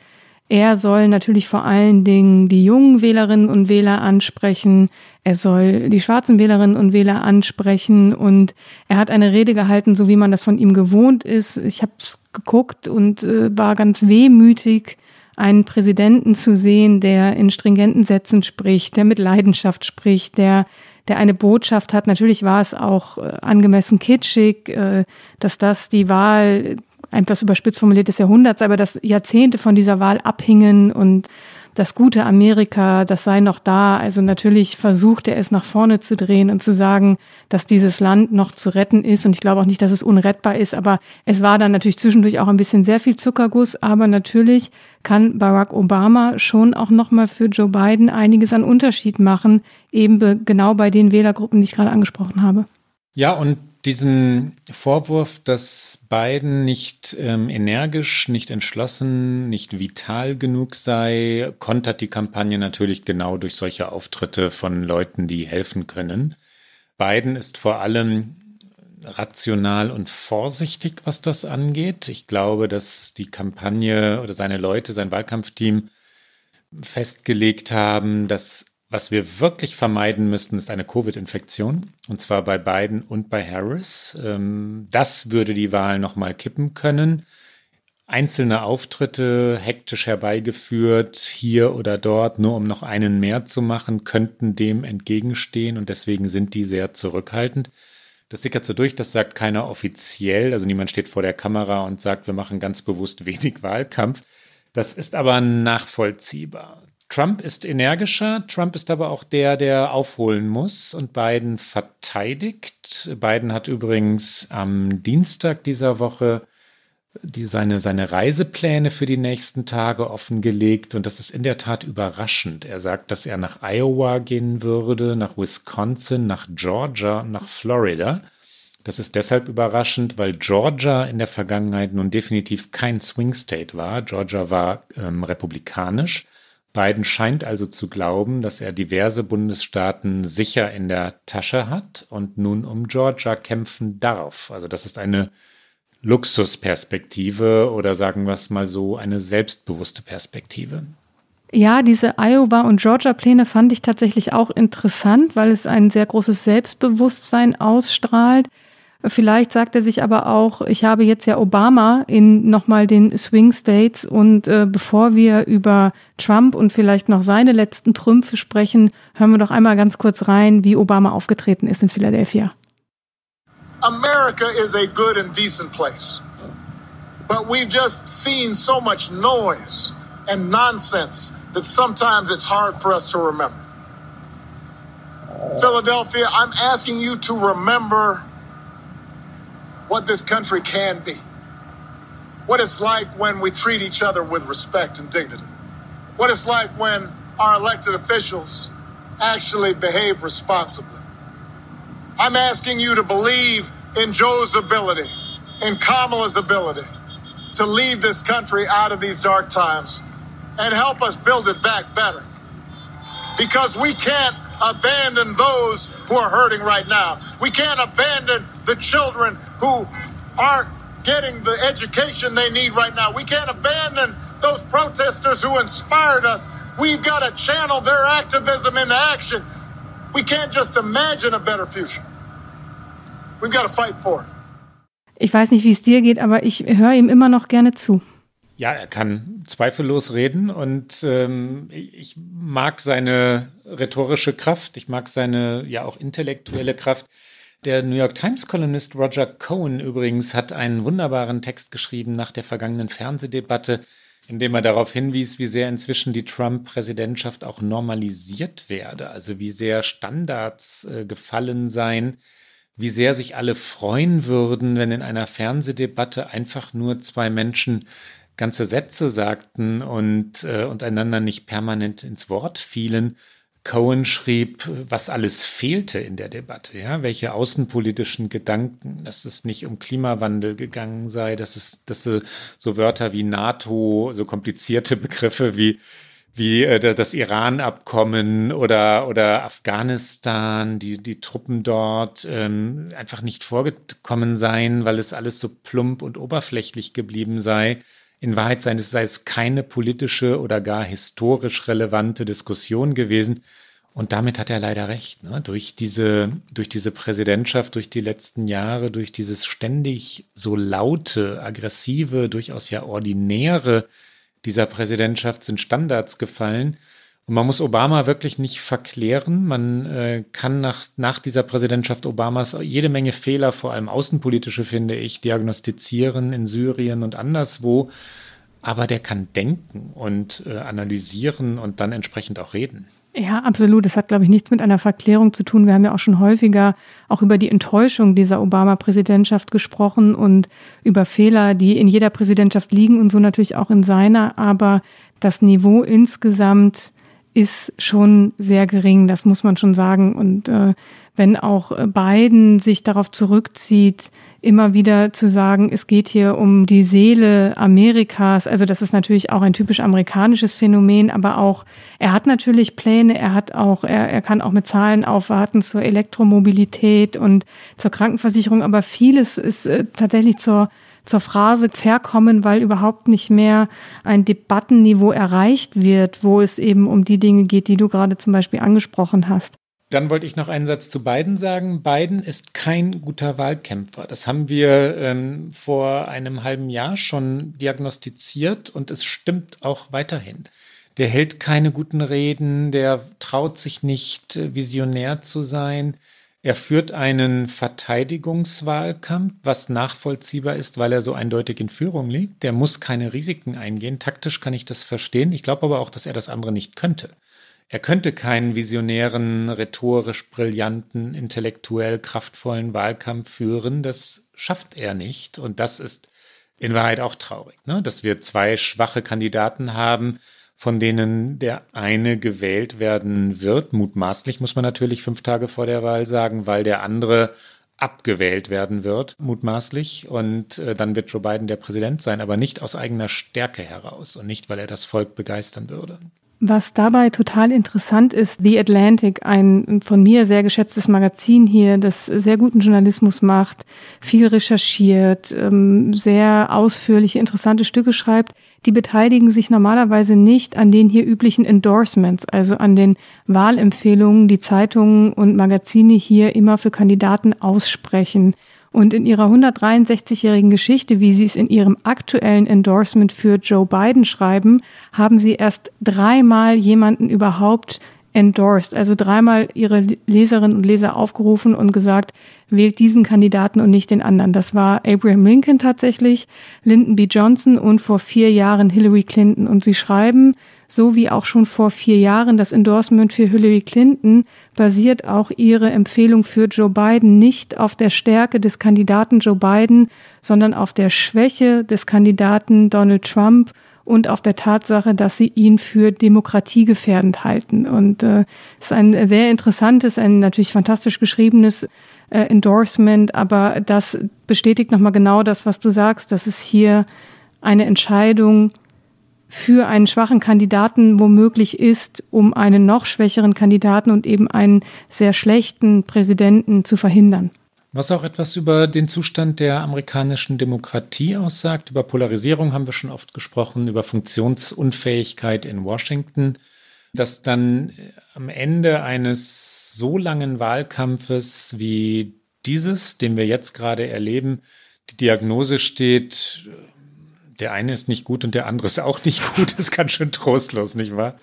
er soll natürlich vor allen Dingen die jungen Wählerinnen und Wähler ansprechen. Er soll die schwarzen Wählerinnen und Wähler ansprechen. Und er hat eine Rede gehalten, so wie man das von ihm gewohnt ist. Ich habe es geguckt und äh, war ganz wehmütig, einen Präsidenten zu sehen, der in stringenten Sätzen spricht, der mit Leidenschaft spricht, der der eine Botschaft hat. Natürlich war es auch äh, angemessen kitschig, äh, dass das die Wahl, etwas überspitzt formuliert des Jahrhunderts, aber dass Jahrzehnte von dieser Wahl abhingen und das gute Amerika, das sei noch da. Also natürlich versucht er es nach vorne zu drehen und zu sagen, dass dieses Land noch zu retten ist. Und ich glaube auch nicht, dass es unrettbar ist. Aber es war dann natürlich zwischendurch auch ein bisschen sehr viel Zuckerguss. Aber natürlich kann Barack Obama schon auch nochmal für Joe Biden einiges an Unterschied machen. Eben genau bei den Wählergruppen, die ich gerade angesprochen habe. Ja, und diesen Vorwurf, dass Biden nicht ähm, energisch, nicht entschlossen, nicht vital genug sei, kontert die Kampagne natürlich genau durch solche Auftritte von Leuten, die helfen können. Biden ist vor allem rational und vorsichtig, was das angeht. Ich glaube, dass die Kampagne oder seine Leute, sein Wahlkampfteam festgelegt haben, dass was wir wirklich vermeiden müssten, ist eine Covid-Infektion. Und zwar bei Biden und bei Harris. Ähm, das würde die Wahl nochmal kippen können. Einzelne Auftritte hektisch herbeigeführt, hier oder dort, nur um noch einen mehr zu machen, könnten dem entgegenstehen und deswegen sind die sehr zurückhaltend. Das sickert so durch, das sagt keiner offiziell, also niemand steht vor der Kamera und sagt, wir machen ganz bewusst wenig Wahlkampf. Das ist aber nachvollziehbar. Trump ist energischer, Trump ist aber auch der, der aufholen muss und Biden verteidigt. Biden hat übrigens am Dienstag dieser Woche die, seine, seine Reisepläne für die nächsten Tage offengelegt und das ist in der Tat überraschend. Er sagt, dass er nach Iowa gehen würde, nach Wisconsin, nach Georgia, nach Florida. Das ist deshalb überraschend, weil Georgia in der Vergangenheit nun definitiv kein Swing State war. Georgia war ähm, republikanisch. Biden scheint also zu glauben, dass er diverse Bundesstaaten sicher in der Tasche hat und nun um Georgia kämpfen darf. Also das ist eine Luxusperspektive oder sagen wir es mal so, eine selbstbewusste Perspektive. Ja, diese Iowa und Georgia Pläne fand ich tatsächlich auch interessant, weil es ein sehr großes Selbstbewusstsein ausstrahlt. Vielleicht sagt er sich aber auch, ich habe jetzt ja Obama in nochmal den Swing States und äh, bevor wir über Trump und vielleicht noch seine letzten Trümpfe sprechen, hören wir doch einmal ganz kurz rein, wie Obama aufgetreten ist in Philadelphia. America is a good and decent place. But we've just seen so much noise and nonsense that sometimes it's hard for us to remember. Philadelphia, I'm asking you to remember what this country can be. What it's like when we treat each other with respect and dignity. What it's like when our elected officials actually behave responsibly. I'm asking you to believe in Joe's ability, in Kamala's ability to lead this country out of these dark times and help us build it back better. Because we can't abandon those who are hurting right now. We can't abandon the children who aren't getting the education they need right now. We can't abandon those protesters who inspired us. We've got to channel their activism into action. We can't just imagine a better future. We've got to fight for it. Ich weiß nicht, wie es dir geht, aber ich höre ihm immer noch gerne zu. Ja, er kann zweifellos reden und ähm, ich mag seine rhetorische Kraft, ich mag seine ja auch intellektuelle Kraft. Der New York Times-Kolumnist Roger Cohen übrigens hat einen wunderbaren Text geschrieben nach der vergangenen Fernsehdebatte, in dem er darauf hinwies, wie sehr inzwischen die Trump-Präsidentschaft auch normalisiert werde, also wie sehr Standards äh, gefallen seien, wie sehr sich alle freuen würden, wenn in einer Fernsehdebatte einfach nur zwei Menschen ganze Sätze sagten und, äh, und einander nicht permanent ins Wort fielen. Cohen schrieb, was alles fehlte in der Debatte, ja, welche außenpolitischen Gedanken, dass es nicht um Klimawandel gegangen sei, dass es, dass so Wörter wie NATO, so komplizierte Begriffe wie wie äh, das Iran-Abkommen oder, oder Afghanistan, die, die Truppen dort ähm, einfach nicht vorgekommen seien, weil es alles so plump und oberflächlich geblieben sei. In Wahrheit sei es, sei es keine politische oder gar historisch relevante Diskussion gewesen. Und damit hat er leider recht. Ne? Durch, diese, durch diese Präsidentschaft, durch die letzten Jahre, durch dieses ständig so laute, aggressive, durchaus ja ordinäre dieser Präsidentschaft sind Standards gefallen. Und man muss Obama wirklich nicht verklären. Man äh, kann nach, nach dieser Präsidentschaft Obamas jede Menge Fehler, vor allem außenpolitische, finde ich, diagnostizieren in Syrien und anderswo. Aber der kann denken und äh, analysieren und dann entsprechend auch reden. Ja, absolut. Das hat, glaube ich, nichts mit einer Verklärung zu tun. Wir haben ja auch schon häufiger auch über die Enttäuschung dieser Obama-Präsidentschaft gesprochen und über Fehler, die in jeder Präsidentschaft liegen und so natürlich auch in seiner. Aber das Niveau insgesamt ist schon sehr gering, das muss man schon sagen. Und äh, wenn auch Biden sich darauf zurückzieht, immer wieder zu sagen, es geht hier um die Seele Amerikas. Also das ist natürlich auch ein typisch amerikanisches Phänomen, aber auch, er hat natürlich Pläne, er hat auch, er, er kann auch mit Zahlen aufwarten zur Elektromobilität und zur Krankenversicherung, aber vieles ist äh, tatsächlich zur zur Phrase verkommen, weil überhaupt nicht mehr ein Debattenniveau erreicht wird, wo es eben um die Dinge geht, die du gerade zum Beispiel angesprochen hast. Dann wollte ich noch einen Satz zu Biden sagen. Biden ist kein guter Wahlkämpfer. Das haben wir ähm, vor einem halben Jahr schon diagnostiziert und es stimmt auch weiterhin. Der hält keine guten Reden, der traut sich nicht, äh, visionär zu sein. Er führt einen Verteidigungswahlkampf, was nachvollziehbar ist, weil er so eindeutig in Führung liegt. Der muss keine Risiken eingehen. Taktisch kann ich das verstehen. Ich glaube aber auch, dass er das andere nicht könnte. Er könnte keinen visionären, rhetorisch brillanten, intellektuell kraftvollen Wahlkampf führen. Das schafft er nicht. Und das ist in Wahrheit auch traurig, ne? dass wir zwei schwache Kandidaten haben, von denen der eine gewählt werden wird. Mutmaßlich muss man natürlich fünf Tage vor der Wahl sagen, weil der andere abgewählt werden wird, mutmaßlich. Und äh, dann wird Joe Biden der Präsident sein, aber nicht aus eigener Stärke heraus und nicht, weil er das Volk begeistern würde. Was dabei total interessant ist, The Atlantic, ein von mir sehr geschätztes Magazin hier, das sehr guten Journalismus macht, viel recherchiert, ähm, sehr ausführliche, interessante Stücke schreibt, die beteiligen sich normalerweise nicht an den hier üblichen Endorsements, also an den Wahlempfehlungen, die Zeitungen und Magazine hier immer für Kandidaten aussprechen. Und in ihrer 163-jährigen Geschichte, wie sie es in ihrem aktuellen Endorsement für Joe Biden schreiben, haben sie erst dreimal jemanden überhaupt endorsed, also dreimal ihre Leserinnen und Leser aufgerufen und gesagt, wählt diesen Kandidaten und nicht den anderen. Das war Abraham Lincoln tatsächlich, Lyndon B. Johnson und vor vier Jahren Hillary Clinton. Und sie schreiben, so wie auch schon vor vier Jahren das Endorsement für Hillary Clinton, basiert auch ihre Empfehlung für Joe Biden nicht auf der Stärke des Kandidaten Joe Biden, sondern auf der Schwäche des Kandidaten Donald Trump und auf der Tatsache, dass sie ihn für demokratiegefährdend halten. Und äh, es ist ein sehr interessantes, ein natürlich fantastisch geschriebenes äh, Endorsement, aber das bestätigt nochmal genau das, was du sagst, dass es hier eine Entscheidung für einen schwachen Kandidaten womöglich ist, um einen noch schwächeren Kandidaten und eben einen sehr schlechten Präsidenten zu verhindern. Was auch etwas über den Zustand der amerikanischen Demokratie aussagt. Über Polarisierung haben wir schon oft gesprochen, über Funktionsunfähigkeit in Washington, dass dann am Ende eines so langen Wahlkampfes wie dieses, den wir jetzt gerade erleben, die Diagnose steht, der eine ist nicht gut und der andere ist auch nicht gut. Das ist ganz schön trostlos, nicht wahr?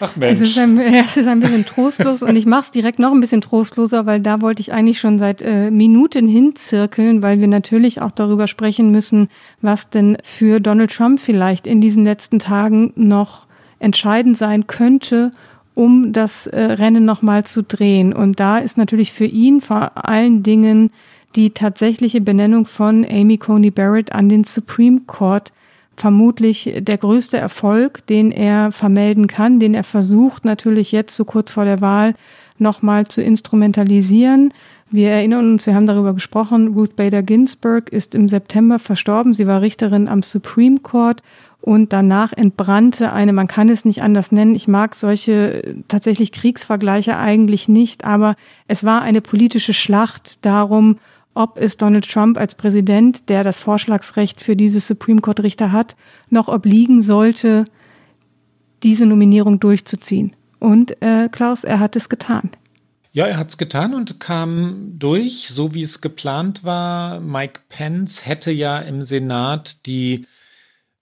Ach Mensch. Es ist ein, es ist ein bisschen trostlos und ich mache es direkt noch ein bisschen trostloser, weil da wollte ich eigentlich schon seit äh, Minuten hinzirkeln, weil wir natürlich auch darüber sprechen müssen, was denn für Donald Trump vielleicht in diesen letzten Tagen noch entscheidend sein könnte, um das äh, Rennen nochmal zu drehen. Und da ist natürlich für ihn vor allen Dingen die tatsächliche Benennung von Amy Coney Barrett an den Supreme Court vermutlich der größte Erfolg, den er vermelden kann, den er versucht natürlich jetzt so kurz vor der Wahl nochmal zu instrumentalisieren. Wir erinnern uns, wir haben darüber gesprochen, Ruth Bader Ginsburg ist im September verstorben. Sie war Richterin am Supreme Court und danach entbrannte eine, man kann es nicht anders nennen, ich mag solche tatsächlich Kriegsvergleiche eigentlich nicht, aber es war eine politische Schlacht darum, ob es Donald Trump als Präsident, der das Vorschlagsrecht für diese Supreme Court Richter hat, noch obliegen sollte, diese Nominierung durchzuziehen. Und äh, Klaus, er hat es getan. Ja, er hat es getan und kam durch, so wie es geplant war. Mike Pence hätte ja im Senat die,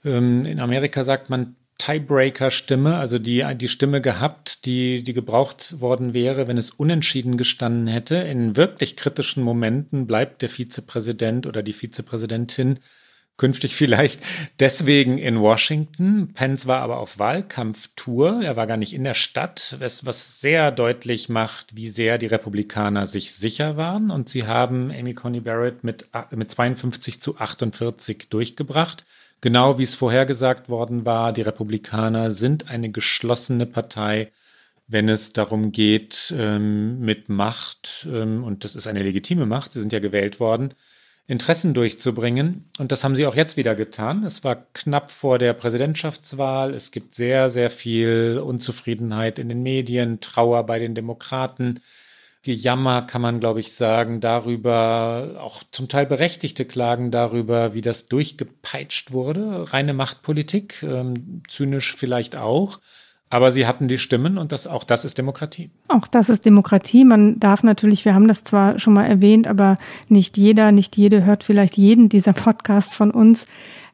ähm, in Amerika sagt man Tiebreaker-Stimme, also die, die Stimme gehabt, die, die gebraucht worden wäre, wenn es unentschieden gestanden hätte. In wirklich kritischen Momenten bleibt der Vizepräsident oder die Vizepräsidentin künftig vielleicht deswegen in Washington. Pence war aber auf Wahlkampftour. Er war gar nicht in der Stadt, was sehr deutlich macht, wie sehr die Republikaner sich sicher waren. Und sie haben Amy Coney Barrett mit, mit 52 zu 48 durchgebracht. Genau wie es vorhergesagt worden war, die Republikaner sind eine geschlossene Partei, wenn es darum geht, ähm, mit Macht, ähm, und das ist eine legitime Macht, sie sind ja gewählt worden, Interessen durchzubringen. Und das haben sie auch jetzt wieder getan. Es war knapp vor der Präsidentschaftswahl. Es gibt sehr, sehr viel Unzufriedenheit in den Medien, Trauer bei den Demokraten. Gejammer, kann man, glaube ich, sagen, darüber, auch zum Teil berechtigte Klagen darüber, wie das durchgepeitscht wurde. Reine Machtpolitik, ähm, zynisch vielleicht auch. Aber sie hatten die Stimmen und das, auch das ist Demokratie. Auch das ist Demokratie. Man darf natürlich, wir haben das zwar schon mal erwähnt, aber nicht jeder, nicht jede hört vielleicht jeden dieser Podcast von uns.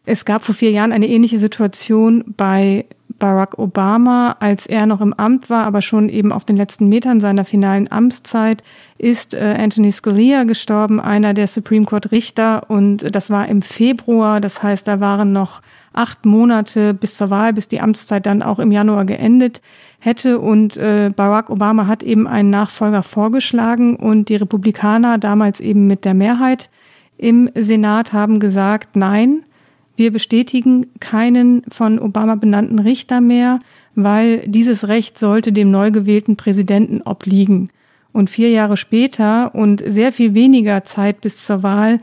Es gab vor vier Jahren eine ähnliche Situation bei Barack Obama, als er noch im Amt war, aber schon eben auf den letzten Metern seiner finalen Amtszeit, ist äh, Anthony Scalia gestorben, einer der Supreme Court Richter. Und das war im Februar. Das heißt, da waren noch acht Monate bis zur Wahl, bis die Amtszeit dann auch im Januar geendet hätte. Und äh, Barack Obama hat eben einen Nachfolger vorgeschlagen und die Republikaner, damals eben mit der Mehrheit im Senat, haben gesagt, nein, wir bestätigen keinen von Obama benannten Richter mehr, weil dieses Recht sollte dem neu gewählten Präsidenten obliegen. Und vier Jahre später und sehr viel weniger Zeit bis zur Wahl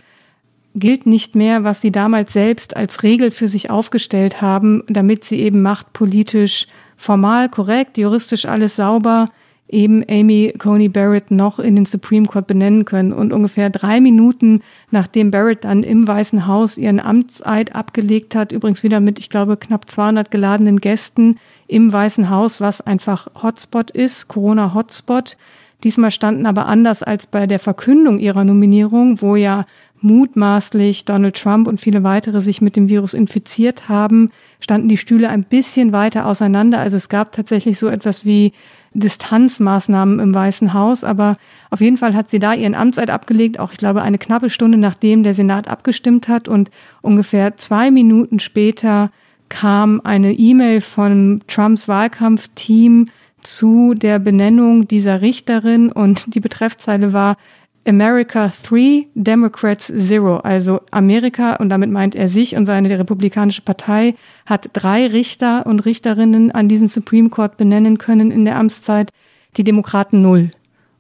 gilt nicht mehr, was sie damals selbst als Regel für sich aufgestellt haben, damit sie eben machtpolitisch formal korrekt, juristisch alles sauber eben Amy Coney Barrett noch in den Supreme Court benennen können. Und ungefähr drei Minuten nachdem Barrett dann im Weißen Haus ihren Amtseid abgelegt hat, übrigens wieder mit, ich glaube, knapp 200 geladenen Gästen im Weißen Haus, was einfach Hotspot ist, Corona-Hotspot. Diesmal standen aber anders als bei der Verkündung ihrer Nominierung, wo ja mutmaßlich Donald Trump und viele weitere sich mit dem Virus infiziert haben, standen die Stühle ein bisschen weiter auseinander. Also es gab tatsächlich so etwas wie Distanzmaßnahmen im Weißen Haus, aber auf jeden Fall hat sie da ihren Amtseid abgelegt, auch ich glaube eine knappe Stunde nachdem der Senat abgestimmt hat und ungefähr zwei Minuten später kam eine E-Mail von Trumps Wahlkampfteam zu der Benennung dieser Richterin und die Betreffzeile war America 3, Democrats 0. Also Amerika, und damit meint er sich und seine Republikanische Partei, hat drei Richter und Richterinnen an diesen Supreme Court benennen können in der Amtszeit, die Demokraten null.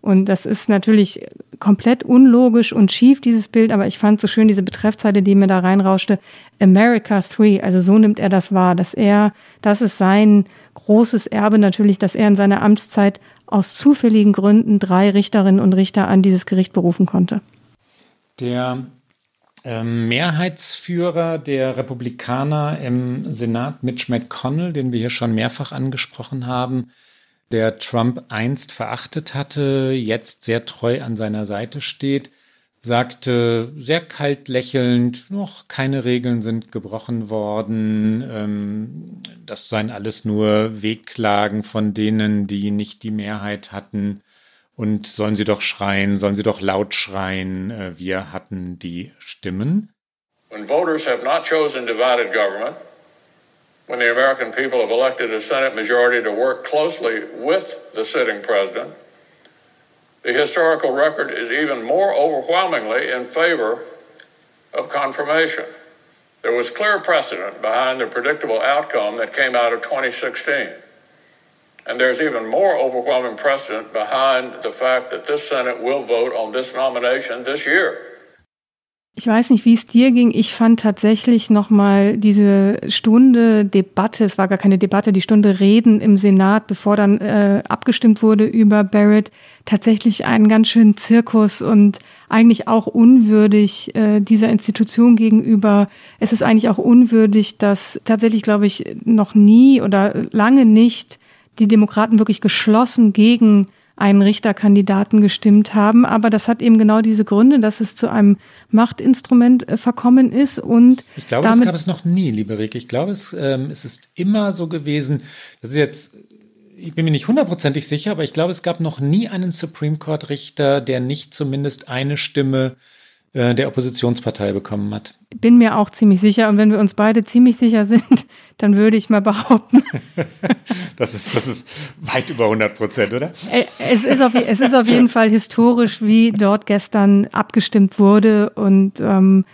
Und das ist natürlich komplett unlogisch und schief, dieses Bild, aber ich fand so schön diese Betreffzeile, die mir da reinrauschte, America 3, also so nimmt er das wahr, dass er, das ist sein großes Erbe natürlich, dass er in seiner Amtszeit aus zufälligen Gründen drei Richterinnen und Richter an dieses Gericht berufen konnte. Der ähm, Mehrheitsführer der Republikaner im Senat, Mitch McConnell, den wir hier schon mehrfach angesprochen haben, der Trump einst verachtet hatte, jetzt sehr treu an seiner Seite steht, sagte sehr kalt lächelnd, noch keine Regeln sind gebrochen worden, ähm, das seien alles nur Wegklagen von denen, die nicht die Mehrheit hatten. Und sollen sie doch schreien, sollen sie doch laut schreien, äh, wir hatten die Stimmen. When voters have not chosen divided government, when the American people have elected a Senate majority to work closely with the sitting president, The historical record is even more overwhelmingly in favor of confirmation. There was clear precedent behind the predictable outcome that came out of 2016. And there's even more overwhelming precedent behind the fact that this Senate will vote on this nomination this year. Ich weiß nicht, wie es dir ging. Ich fand tatsächlich nochmal diese Stunde Debatte, es war gar keine Debatte, die Stunde Reden im Senat, bevor dann äh, abgestimmt wurde über Barrett, tatsächlich einen ganz schönen Zirkus und eigentlich auch unwürdig äh, dieser Institution gegenüber. Es ist eigentlich auch unwürdig, dass tatsächlich, glaube ich, noch nie oder lange nicht die Demokraten wirklich geschlossen gegen einen Richterkandidaten gestimmt haben. Aber das hat eben genau diese Gründe, dass es zu einem Machtinstrument äh, verkommen ist. Und ich glaube, damit das gab es noch nie, liebe Rieke. Ich glaube, es, ähm, es ist immer so gewesen, das ist jetzt ich bin mir nicht hundertprozentig sicher, aber ich glaube, es gab noch nie einen Supreme Court Richter, der nicht zumindest eine Stimme äh, der Oppositionspartei bekommen hat. Bin mir auch ziemlich sicher. Und wenn wir uns beide ziemlich sicher sind, dann würde ich mal behaupten. das, ist, das ist weit über 100 Prozent, oder? Es ist, auf, es ist auf jeden Fall historisch, wie dort gestern abgestimmt wurde. Und ähm,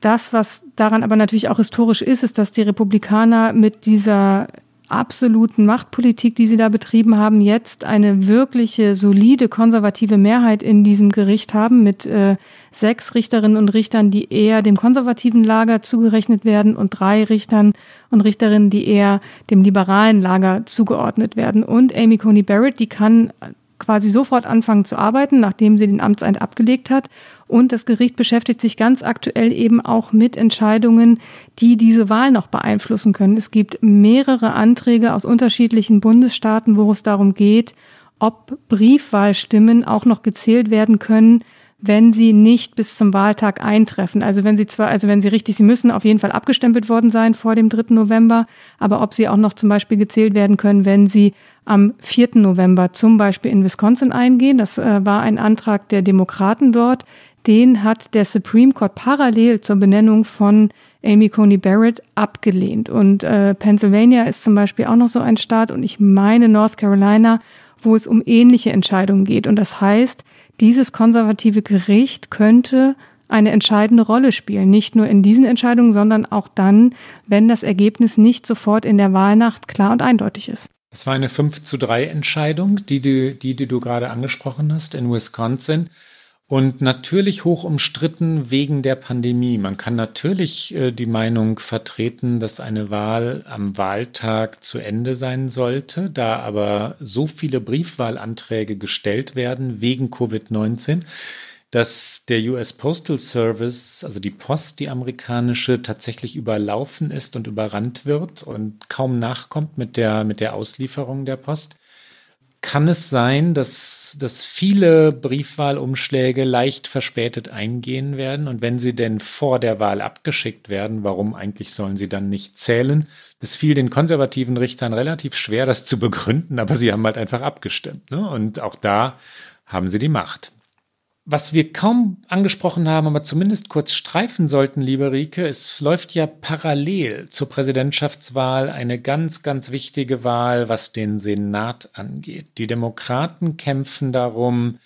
das, was daran aber natürlich auch historisch ist, ist, dass die Republikaner mit dieser absoluten Machtpolitik, die sie da betrieben haben, jetzt eine wirkliche solide konservative Mehrheit in diesem Gericht haben mit äh, sechs Richterinnen und Richtern, die eher dem konservativen Lager zugerechnet werden und drei Richtern und Richterinnen, die eher dem liberalen Lager zugeordnet werden. Und Amy Coney Barrett, die kann quasi sofort anfangen zu arbeiten, nachdem sie den Amtseid abgelegt hat. Und das Gericht beschäftigt sich ganz aktuell eben auch mit Entscheidungen, die diese Wahl noch beeinflussen können. Es gibt mehrere Anträge aus unterschiedlichen Bundesstaaten, wo es darum geht, ob Briefwahlstimmen auch noch gezählt werden können, wenn sie nicht bis zum Wahltag eintreffen. Also wenn sie zwar, also wenn sie richtig, sie müssen auf jeden Fall abgestempelt worden sein vor dem 3. November, aber ob sie auch noch zum Beispiel gezählt werden können, wenn sie am 4. November zum Beispiel in Wisconsin eingehen. Das äh, war ein Antrag der Demokraten dort. Den hat der Supreme Court parallel zur Benennung von Amy Coney Barrett abgelehnt. Und äh, Pennsylvania ist zum Beispiel auch noch so ein Staat und ich meine North Carolina, wo es um ähnliche Entscheidungen geht. Und das heißt, dieses konservative Gericht könnte eine entscheidende Rolle spielen. Nicht nur in diesen Entscheidungen, sondern auch dann, wenn das Ergebnis nicht sofort in der Wahlnacht klar und eindeutig ist. Das war eine 5 zu 3 Entscheidung, die, die, die, die du gerade angesprochen hast in Wisconsin. Und natürlich hoch umstritten wegen der Pandemie. Man kann natürlich äh, die Meinung vertreten, dass eine Wahl am Wahltag zu Ende sein sollte, da aber so viele Briefwahlanträge gestellt werden wegen Covid-19, dass der US Postal Service, also die Post, die amerikanische, tatsächlich überlaufen ist und überrannt wird und kaum nachkommt mit der, mit der Auslieferung der Post kann es sein, dass, dass viele Briefwahlumschläge leicht verspätet eingehen werden. Und wenn sie denn vor der Wahl abgeschickt werden, warum eigentlich sollen sie dann nicht zählen? Es fiel den konservativen Richtern relativ schwer, das zu begründen, aber sie haben halt einfach abgestimmt. Ne? Und auch da haben sie die Macht. Was wir kaum angesprochen haben, aber zumindest kurz streifen sollten, liebe Rike, es läuft ja parallel zur Präsidentschaftswahl eine ganz, ganz wichtige Wahl, was den Senat angeht. Die Demokraten kämpfen darum,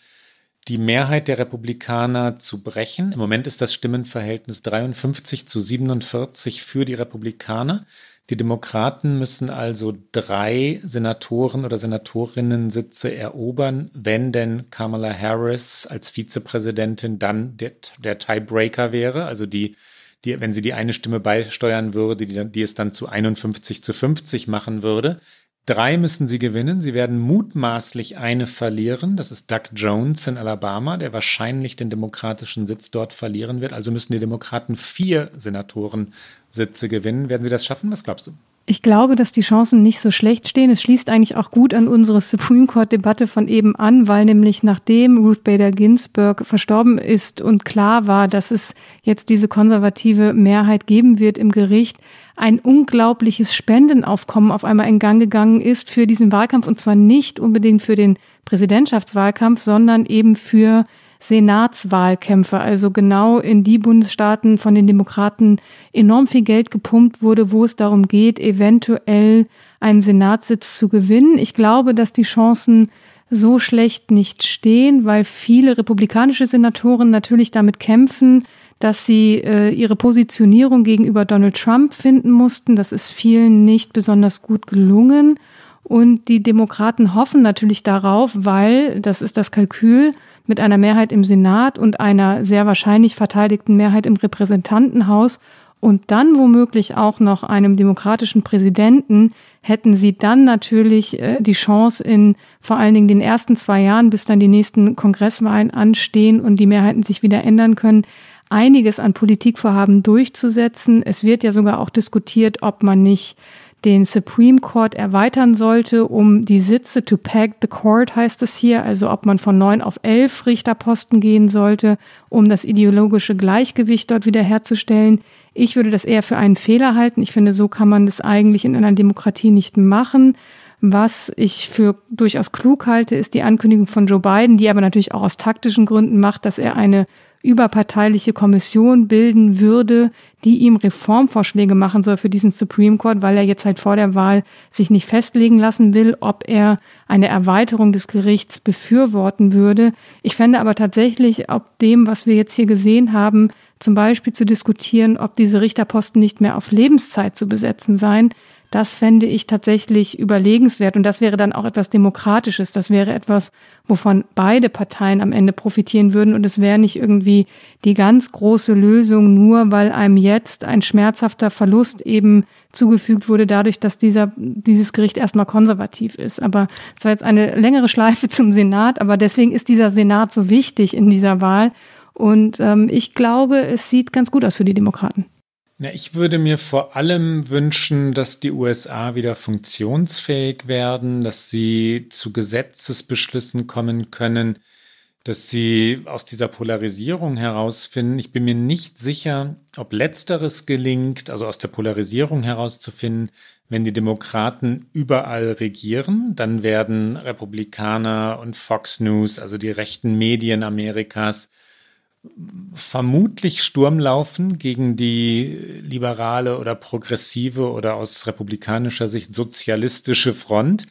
die Mehrheit der Republikaner zu brechen. Im Moment ist das Stimmenverhältnis 53 zu 47 für die Republikaner. Die Demokraten müssen also drei Senatoren oder Senatorinnen-Sitze erobern, wenn denn Kamala Harris als Vizepräsidentin dann der, der Tiebreaker wäre, also die, die, wenn sie die eine Stimme beisteuern würde, die, die es dann zu 51 zu 50 machen würde. Drei müssen sie gewinnen. Sie werden mutmaßlich eine verlieren. Das ist Doug Jones in Alabama, der wahrscheinlich den demokratischen Sitz dort verlieren wird. Also müssen die Demokraten vier Senatorensitze gewinnen. Werden sie das schaffen? Was glaubst du? Ich glaube, dass die Chancen nicht so schlecht stehen. Es schließt eigentlich auch gut an unsere Supreme Court-Debatte von eben an, weil nämlich nachdem Ruth Bader Ginsburg verstorben ist und klar war, dass es jetzt diese konservative Mehrheit geben wird im Gericht, ein unglaubliches Spendenaufkommen auf einmal in Gang gegangen ist für diesen Wahlkampf und zwar nicht unbedingt für den Präsidentschaftswahlkampf, sondern eben für Senatswahlkämpfe, also genau in die Bundesstaaten von den Demokraten enorm viel Geld gepumpt wurde, wo es darum geht, eventuell einen Senatssitz zu gewinnen. Ich glaube, dass die Chancen so schlecht nicht stehen, weil viele republikanische Senatoren natürlich damit kämpfen, dass sie äh, ihre Positionierung gegenüber Donald Trump finden mussten. Das ist vielen nicht besonders gut gelungen. Und die Demokraten hoffen natürlich darauf, weil, das ist das Kalkül, mit einer Mehrheit im Senat und einer sehr wahrscheinlich verteidigten Mehrheit im Repräsentantenhaus und dann womöglich auch noch einem demokratischen Präsidenten, hätten sie dann natürlich äh, die Chance in vor allen Dingen den ersten zwei Jahren, bis dann die nächsten Kongresswahlen anstehen und die Mehrheiten sich wieder ändern können, einiges an Politikvorhaben durchzusetzen. Es wird ja sogar auch diskutiert, ob man nicht den Supreme Court erweitern sollte, um die Sitze to peg the court heißt es hier, also ob man von neun auf elf Richterposten gehen sollte, um das ideologische Gleichgewicht dort wiederherzustellen. Ich würde das eher für einen Fehler halten. Ich finde, so kann man das eigentlich in einer Demokratie nicht machen. Was ich für durchaus klug halte, ist die Ankündigung von Joe Biden, die aber natürlich auch aus taktischen Gründen macht, dass er eine überparteiliche Kommission bilden würde, die ihm Reformvorschläge machen soll für diesen Supreme Court, weil er jetzt halt vor der Wahl sich nicht festlegen lassen will, ob er eine Erweiterung des Gerichts befürworten würde. Ich fände aber tatsächlich, ob dem, was wir jetzt hier gesehen haben, zum Beispiel zu diskutieren, ob diese Richterposten nicht mehr auf Lebenszeit zu besetzen seien, das fände ich tatsächlich überlegenswert. Und das wäre dann auch etwas Demokratisches. Das wäre etwas, wovon beide Parteien am Ende profitieren würden. Und es wäre nicht irgendwie die ganz große Lösung, nur weil einem jetzt ein schmerzhafter Verlust eben zugefügt wurde, dadurch, dass dieser, dieses Gericht erstmal konservativ ist. Aber es war jetzt eine längere Schleife zum Senat. Aber deswegen ist dieser Senat so wichtig in dieser Wahl. Und ähm, ich glaube, es sieht ganz gut aus für die Demokraten. Na, ich würde mir vor allem wünschen, dass die USA wieder funktionsfähig werden, dass sie zu Gesetzesbeschlüssen kommen können, dass sie aus dieser Polarisierung herausfinden. Ich bin mir nicht sicher, ob letzteres gelingt, also aus der Polarisierung herauszufinden, wenn die Demokraten überall regieren, dann werden Republikaner und Fox News, also die rechten Medien Amerikas, vermutlich Sturm laufen gegen die liberale oder progressive oder aus republikanischer Sicht sozialistische Front.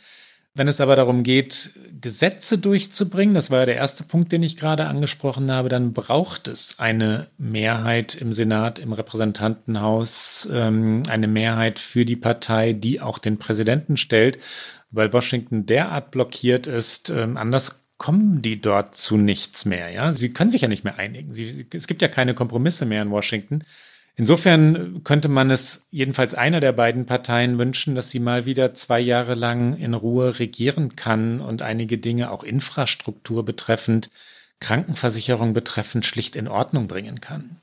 Wenn es aber darum geht, Gesetze durchzubringen, das war ja der erste Punkt, den ich gerade angesprochen habe, dann braucht es eine Mehrheit im Senat, im Repräsentantenhaus, ähm, eine Mehrheit für die Partei, die auch den Präsidenten stellt, weil Washington derart blockiert ist. Ähm, anders kommen die dort zu nichts mehr. Ja, sie können sich ja nicht mehr einigen. Sie, es gibt ja keine Kompromisse mehr in Washington. Insofern könnte man es jedenfalls einer der beiden Parteien wünschen, dass sie mal wieder zwei Jahre lang in Ruhe regieren kann und einige Dinge auch Infrastruktur betreffend, Krankenversicherung betreffend schlicht in Ordnung bringen kann.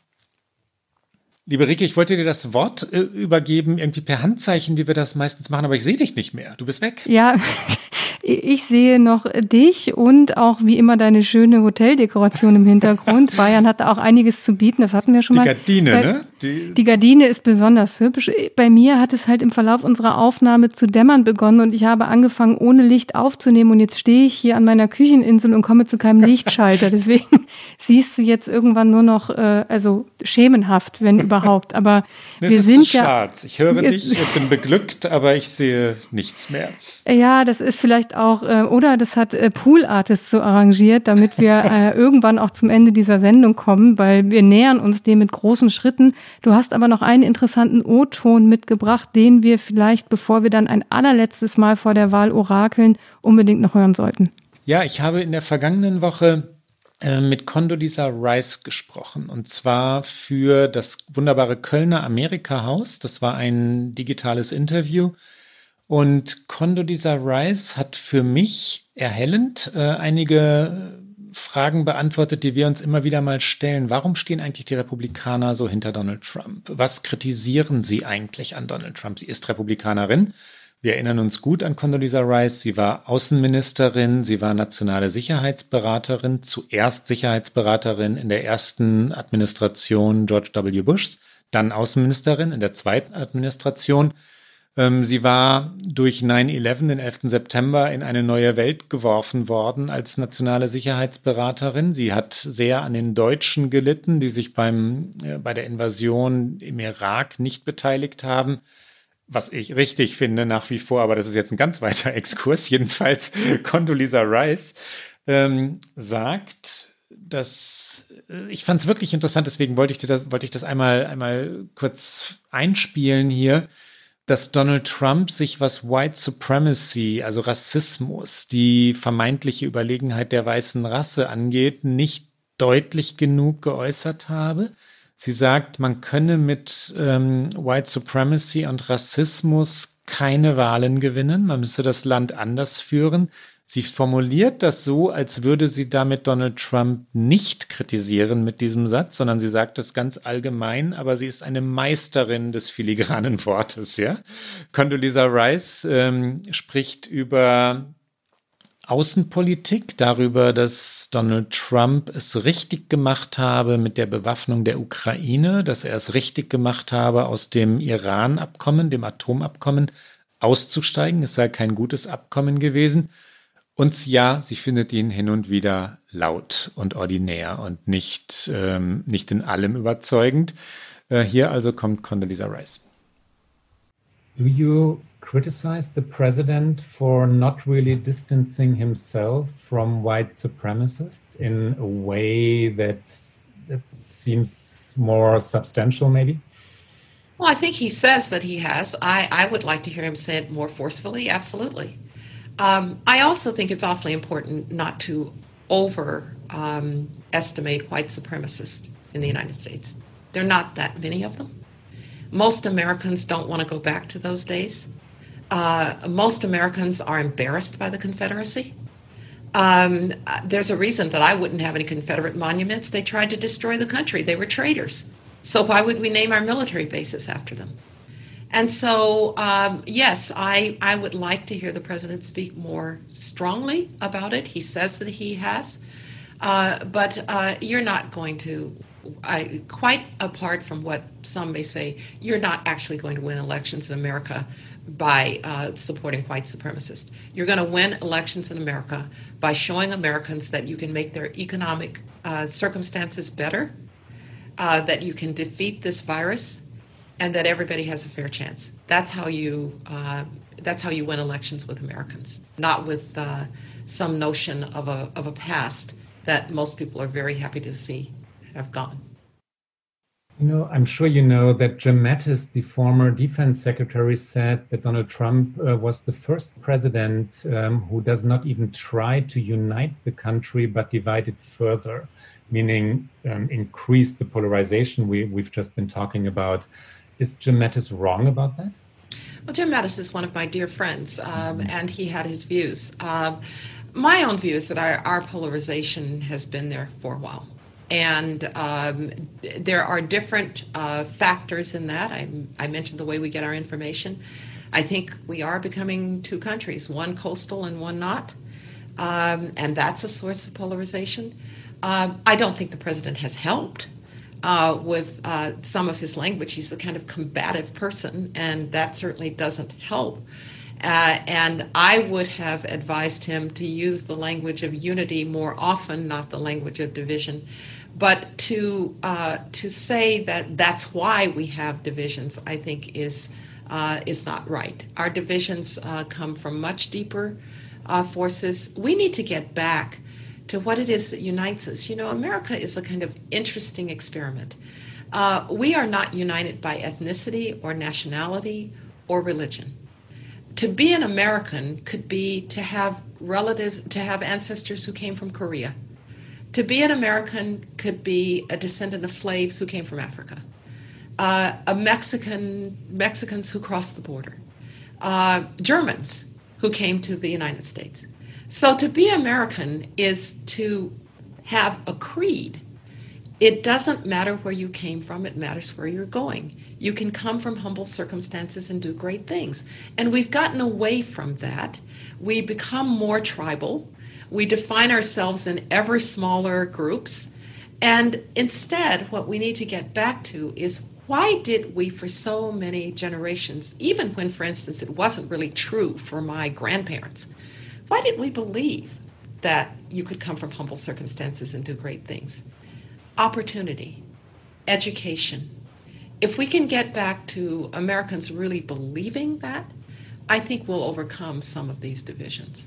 Liebe Rike, ich wollte dir das Wort äh, übergeben, irgendwie per Handzeichen, wie wir das meistens machen, aber ich sehe dich nicht mehr. Du bist weg. Ja, ich sehe noch dich und auch wie immer deine schöne Hoteldekoration im Hintergrund. Bayern hat da auch einiges zu bieten, das hatten wir schon Die mal. Gardine, ne? Die, die, Gardine ist besonders hübsch. Bei mir hat es halt im Verlauf unserer Aufnahme zu dämmern begonnen und ich habe angefangen, ohne Licht aufzunehmen. Und jetzt stehe ich hier an meiner Kücheninsel und komme zu keinem Lichtschalter. Deswegen siehst du jetzt irgendwann nur noch, äh, also schemenhaft, wenn überhaupt. Aber das wir ist sind ja. Schwarz. Ich höre dich, ich bin beglückt, aber ich sehe nichts mehr. Ja, das ist vielleicht auch, äh, oder das hat äh, Pool Artist so arrangiert, damit wir äh, irgendwann auch zum Ende dieser Sendung kommen, weil wir nähern uns dem mit großen Schritten. Du hast aber noch einen interessanten O-Ton mitgebracht, den wir vielleicht, bevor wir dann ein allerletztes Mal vor der Wahl orakeln, unbedingt noch hören sollten. Ja, ich habe in der vergangenen Woche äh, mit Condoleezza Rice gesprochen und zwar für das wunderbare Kölner Amerika-Haus. Das war ein digitales Interview. Und Condoleezza Rice hat für mich erhellend äh, einige Fragen beantwortet, die wir uns immer wieder mal stellen. Warum stehen eigentlich die Republikaner so hinter Donald Trump? Was kritisieren sie eigentlich an Donald Trump? Sie ist Republikanerin. Wir erinnern uns gut an Condoleezza Rice. Sie war Außenministerin, sie war nationale Sicherheitsberaterin, zuerst Sicherheitsberaterin in der ersten Administration George W. Bushs, dann Außenministerin in der zweiten Administration. Ähm, sie war durch 9-11, den 11. September, in eine neue Welt geworfen worden als nationale Sicherheitsberaterin. Sie hat sehr an den Deutschen gelitten, die sich beim, äh, bei der Invasion im Irak nicht beteiligt haben. Was ich richtig finde nach wie vor, aber das ist jetzt ein ganz weiter Exkurs. Jedenfalls Condoleezza Rice ähm, sagt, dass äh, ich fand es wirklich interessant, deswegen wollte ich dir das, wollte ich das einmal, einmal kurz einspielen hier dass Donald Trump sich was White Supremacy, also Rassismus, die vermeintliche Überlegenheit der weißen Rasse angeht, nicht deutlich genug geäußert habe. Sie sagt, man könne mit ähm, White Supremacy und Rassismus keine Wahlen gewinnen, man müsse das Land anders führen. Sie formuliert das so, als würde sie damit Donald Trump nicht kritisieren mit diesem Satz, sondern sie sagt das ganz allgemein, aber sie ist eine Meisterin des filigranen Wortes, ja. Condoleezza Rice ähm, spricht über Außenpolitik, darüber, dass Donald Trump es richtig gemacht habe mit der Bewaffnung der Ukraine, dass er es richtig gemacht habe, aus dem Iran-Abkommen, dem Atomabkommen auszusteigen. Es sei kein gutes Abkommen gewesen. Und ja, sie findet ihn hin und wieder laut und ordinär und nicht, ähm, nicht in allem überzeugend. Äh, hier also kommt Condoleezza Rice. Do you criticize the president for not really distancing himself from white supremacists in a way that, that seems more substantial, maybe? Well, I think he says that he has. I, I would like to hear him say it more forcefully, absolutely. Um, I also think it's awfully important not to overestimate um, white supremacists in the United States. There are not that many of them. Most Americans don't want to go back to those days. Uh, most Americans are embarrassed by the Confederacy. Um, there's a reason that I wouldn't have any Confederate monuments. They tried to destroy the country, they were traitors. So, why would we name our military bases after them? And so, um, yes, I, I would like to hear the president speak more strongly about it. He says that he has. Uh, but uh, you're not going to, I, quite apart from what some may say, you're not actually going to win elections in America by uh, supporting white supremacists. You're going to win elections in America by showing Americans that you can make their economic uh, circumstances better, uh, that you can defeat this virus and that everybody has a fair chance. That's how you uh, that's how you win elections with Americans, not with uh, some notion of a of a past that most people are very happy to see have gone. You know, I'm sure you know that Jim Mattis, the former defense secretary, said that Donald Trump uh, was the first president um, who does not even try to unite the country but divide it further, meaning um, increase the polarization we, we've just been talking about. Is Jim Mattis wrong about that? Well, Jim Mattis is one of my dear friends, um, and he had his views. Um, my own view is that our, our, polarization has been there for a while. And um, there are different uh, factors in that. I, I, mentioned the way we get our information. I think we are becoming two countries, one coastal and one not. Um, and that's a source of polarization. Um, I don't think the president has helped uh, with uh, some of his language. He's a kind of combative person, and that certainly doesn't help. Uh, and I would have advised him to use the language of unity more often, not the language of division. But to uh, to say that that's why we have divisions, I think is uh, is not right. Our divisions come from much deeper forces. We need to get back to what it is that unites us. You know, America is a kind of interesting experiment. Uh, we are not united by ethnicity or nationality or religion to be an American could be to have relatives, to have ancestors who came from Korea. To be an American could be a descendant of slaves who came from Africa. Uh, a Mexican, Mexicans who crossed the border. Uh, Germans who came to the United States. So to be American is to have a creed. It doesn't matter where you came from, it matters where you're going. You can come from humble circumstances and do great things. And we've gotten away from that. We become more tribal. We define ourselves in ever smaller groups. And instead, what we need to get back to is why did we, for so many generations, even when, for instance, it wasn't really true for my grandparents, why didn't we believe that you could come from humble circumstances and do great things? Opportunity, education, if we can get back to Americans really believing that, I think we'll overcome some of these divisions.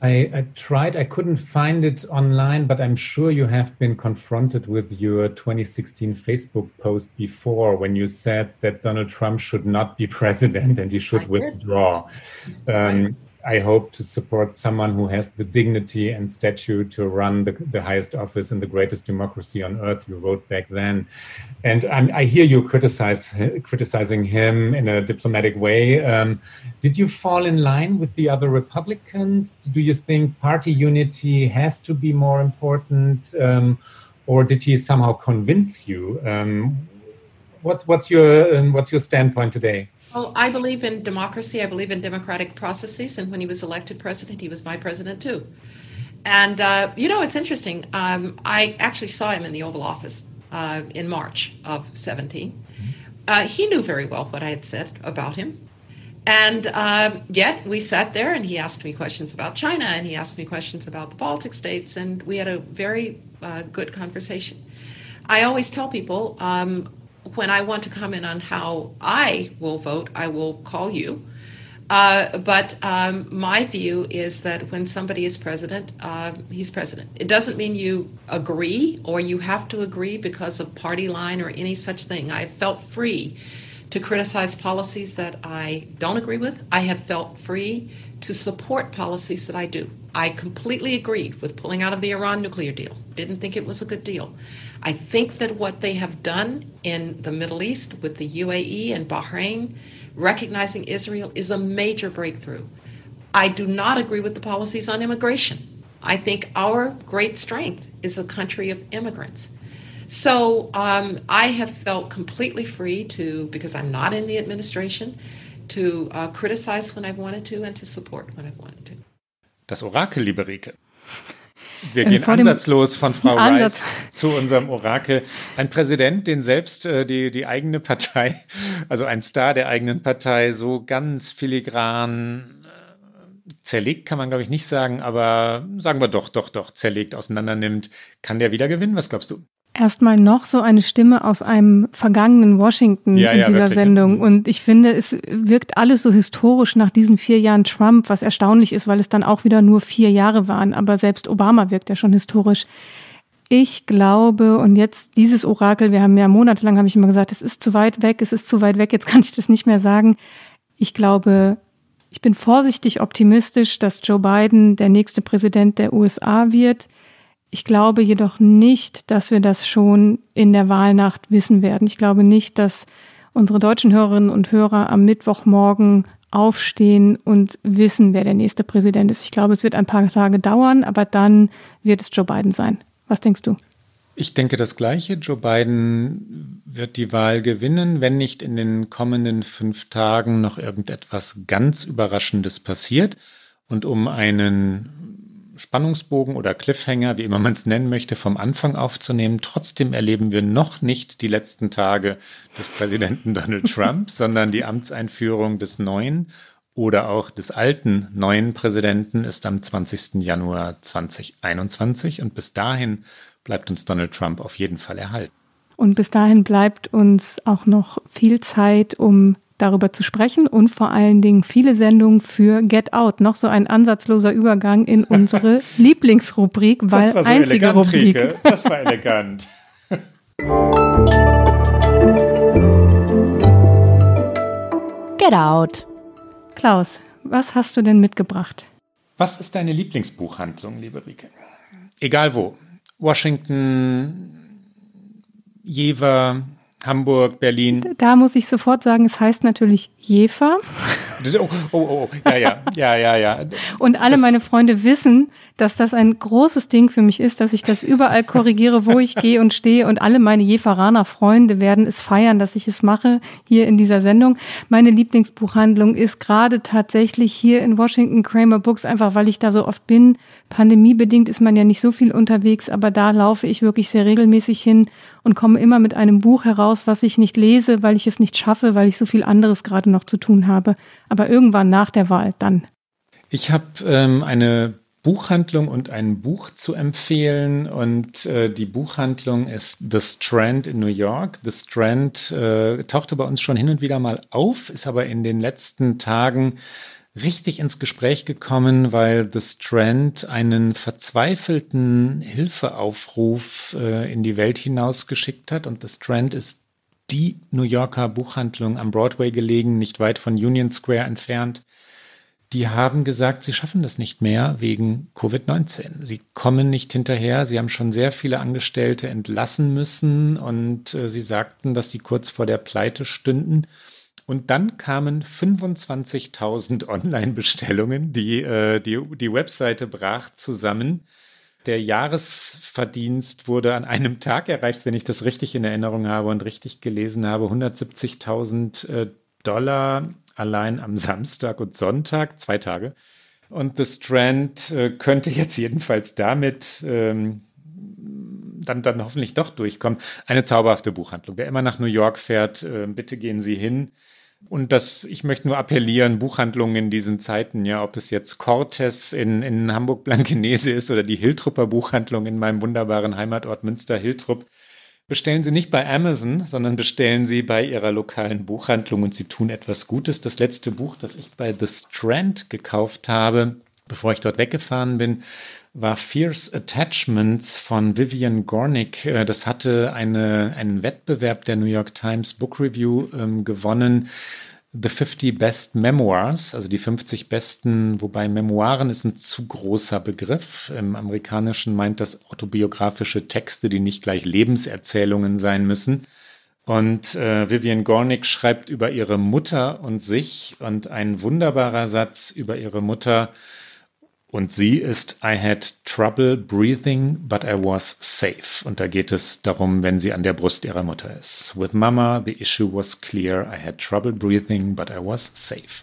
I, I, tried, I couldn't find it online, but I'm sure you have been confronted with your 2016 Facebook post before when you said that Donald Trump should not be president and he should withdraw. Um, I hope to support someone who has the dignity and stature to run the, the highest office in the greatest democracy on earth. You wrote back then, and I'm, i hear you criticize criticizing him in a diplomatic way. Um, did you fall in line with the other Republicans? Do you think party unity has to be more important, um, or did he somehow convince you? Um, what's what's your um, what's your standpoint today? Well, I believe in democracy. I believe in democratic processes. And when he was elected president, he was my president too. And, uh, you know, it's interesting. Um, I actually saw him in the Oval Office uh, in March of 17. Uh, he knew very well what I had said about him. And uh, yet we sat there and he asked me questions about China and he asked me questions about the Baltic states. And we had a very uh, good conversation. I always tell people um, when I want to comment on how I will vote, I will call you. Uh, but um, my view is that when somebody is president, uh, he's president. It doesn't mean you agree or you have to agree because of party line or any such thing. I felt free to criticize policies that I don't agree with. I have felt free to support policies that I do. I completely agreed with pulling out of the Iran nuclear deal. Didn't think it was a good deal. I think that what they have done in the Middle East with the UAE and Bahrain, recognizing Israel, is a major breakthrough. I do not agree with the policies on immigration. I think our great strength is a country of immigrants. So um, I have felt completely free to, because I'm not in the administration, to uh, criticize when I've wanted to and to support when I've wanted to. Das Orakel, liebe Rike. Wir gehen ansatzlos von Frau Ansatz. Rice zu unserem Orakel. Ein Präsident, den selbst äh, die, die eigene Partei, also ein Star der eigenen Partei, so ganz filigran äh, zerlegt, kann man glaube ich nicht sagen, aber sagen wir doch, doch, doch, zerlegt, auseinander nimmt. Kann der wieder gewinnen? Was glaubst du? Erstmal noch so eine Stimme aus einem vergangenen Washington ja, in ja, dieser wirklich. Sendung. Mhm. Und ich finde, es wirkt alles so historisch nach diesen vier Jahren Trump, was erstaunlich ist, weil es dann auch wieder nur vier Jahre waren. Aber selbst Obama wirkt ja schon historisch. Ich glaube, und jetzt dieses Orakel, wir haben ja monatelang, habe ich immer gesagt, es ist zu weit weg, es ist zu weit weg, jetzt kann ich das nicht mehr sagen. Ich glaube, ich bin vorsichtig optimistisch, dass Joe Biden der nächste Präsident der USA wird. Ich glaube jedoch nicht, dass wir das schon in der Wahlnacht wissen werden. Ich glaube nicht, dass unsere deutschen Hörerinnen und Hörer am Mittwochmorgen aufstehen und wissen, wer der nächste Präsident ist. Ich glaube, es wird ein paar Tage dauern, aber dann wird es Joe Biden sein. Was denkst du? Ich denke das Gleiche. Joe Biden wird die Wahl gewinnen, wenn nicht in den kommenden fünf Tagen noch irgendetwas ganz Überraschendes passiert. Und um einen Spannungsbogen oder Cliffhanger, wie immer man es nennen möchte, vom Anfang aufzunehmen. Trotzdem erleben wir noch nicht die letzten Tage des Präsidenten Donald Trump, sondern die Amtseinführung des neuen oder auch des alten neuen Präsidenten ist am 20. Januar 2021 und bis dahin bleibt uns Donald Trump auf jeden Fall erhalten. Und bis dahin bleibt uns auch noch viel Zeit, um darüber zu sprechen und vor allen Dingen viele Sendungen für Get Out. Noch so ein ansatzloser Übergang in unsere Lieblingsrubrik, weil das war so einzige elegant, Rubrik. Rieke. Das war elegant. Get Out. Klaus, was hast du denn mitgebracht? Was ist deine Lieblingsbuchhandlung, liebe Rike? Egal wo. Washington, Jever, Hamburg, Berlin. Da muss ich sofort sagen, es heißt natürlich Jefer. Oh, oh, oh, ja, ja, ja, ja, ja. Und alle das meine Freunde wissen, dass das ein großes Ding für mich ist, dass ich das überall korrigiere, wo ich gehe und stehe. Und alle meine Jeferaner Freunde werden es feiern, dass ich es mache hier in dieser Sendung. Meine Lieblingsbuchhandlung ist gerade tatsächlich hier in Washington Kramer Books, einfach weil ich da so oft bin. Pandemiebedingt ist man ja nicht so viel unterwegs, aber da laufe ich wirklich sehr regelmäßig hin und komme immer mit einem Buch heraus, was ich nicht lese, weil ich es nicht schaffe, weil ich so viel anderes gerade noch zu tun habe. Aber irgendwann nach der Wahl dann. Ich habe ähm, eine Buchhandlung und ein Buch zu empfehlen. Und äh, die Buchhandlung ist The Strand in New York. The Strand äh, tauchte bei uns schon hin und wieder mal auf, ist aber in den letzten Tagen richtig ins Gespräch gekommen, weil The Strand einen verzweifelten Hilfeaufruf äh, in die Welt hinausgeschickt hat. Und The Strand ist die New Yorker Buchhandlung am Broadway gelegen, nicht weit von Union Square entfernt die haben gesagt, sie schaffen das nicht mehr wegen Covid-19. Sie kommen nicht hinterher. Sie haben schon sehr viele Angestellte entlassen müssen und äh, sie sagten, dass sie kurz vor der Pleite stünden. Und dann kamen 25.000 Online-Bestellungen. Die, äh, die, die Webseite brach zusammen. Der Jahresverdienst wurde an einem Tag erreicht, wenn ich das richtig in Erinnerung habe und richtig gelesen habe. 170.000 äh, Dollar allein am Samstag und Sonntag, zwei Tage. Und The Strand äh, könnte jetzt jedenfalls damit ähm, dann, dann hoffentlich doch durchkommen. Eine zauberhafte Buchhandlung. Wer immer nach New York fährt, äh, bitte gehen Sie hin. Und das, ich möchte nur appellieren, Buchhandlungen in diesen Zeiten, ja, ob es jetzt Cortes in, in Hamburg-Blankenese ist oder die Hiltrupper Buchhandlung in meinem wunderbaren Heimatort Münster-Hiltrupp, Bestellen Sie nicht bei Amazon, sondern bestellen Sie bei Ihrer lokalen Buchhandlung und Sie tun etwas Gutes. Das letzte Buch, das ich bei The Strand gekauft habe, bevor ich dort weggefahren bin, war Fierce Attachments von Vivian Gornick. Äh, das hatte eine, einen Wettbewerb der New York Times Book Review ähm, gewonnen The 50 Best Memoirs, also die 50 besten, wobei Memoiren ist ein zu großer Begriff. Im Amerikanischen meint das autobiografische Texte, die nicht gleich Lebenserzählungen sein müssen. Und äh, Vivian Gornick schreibt über ihre Mutter und sich und ein wunderbarer Satz über ihre Mutter und sie ist I had trouble breathing, but I was safe. Und da geht es darum, wenn sie an der Brust ihrer Mutter ist. With Mama, the issue was clear. I had trouble breathing, but I was safe.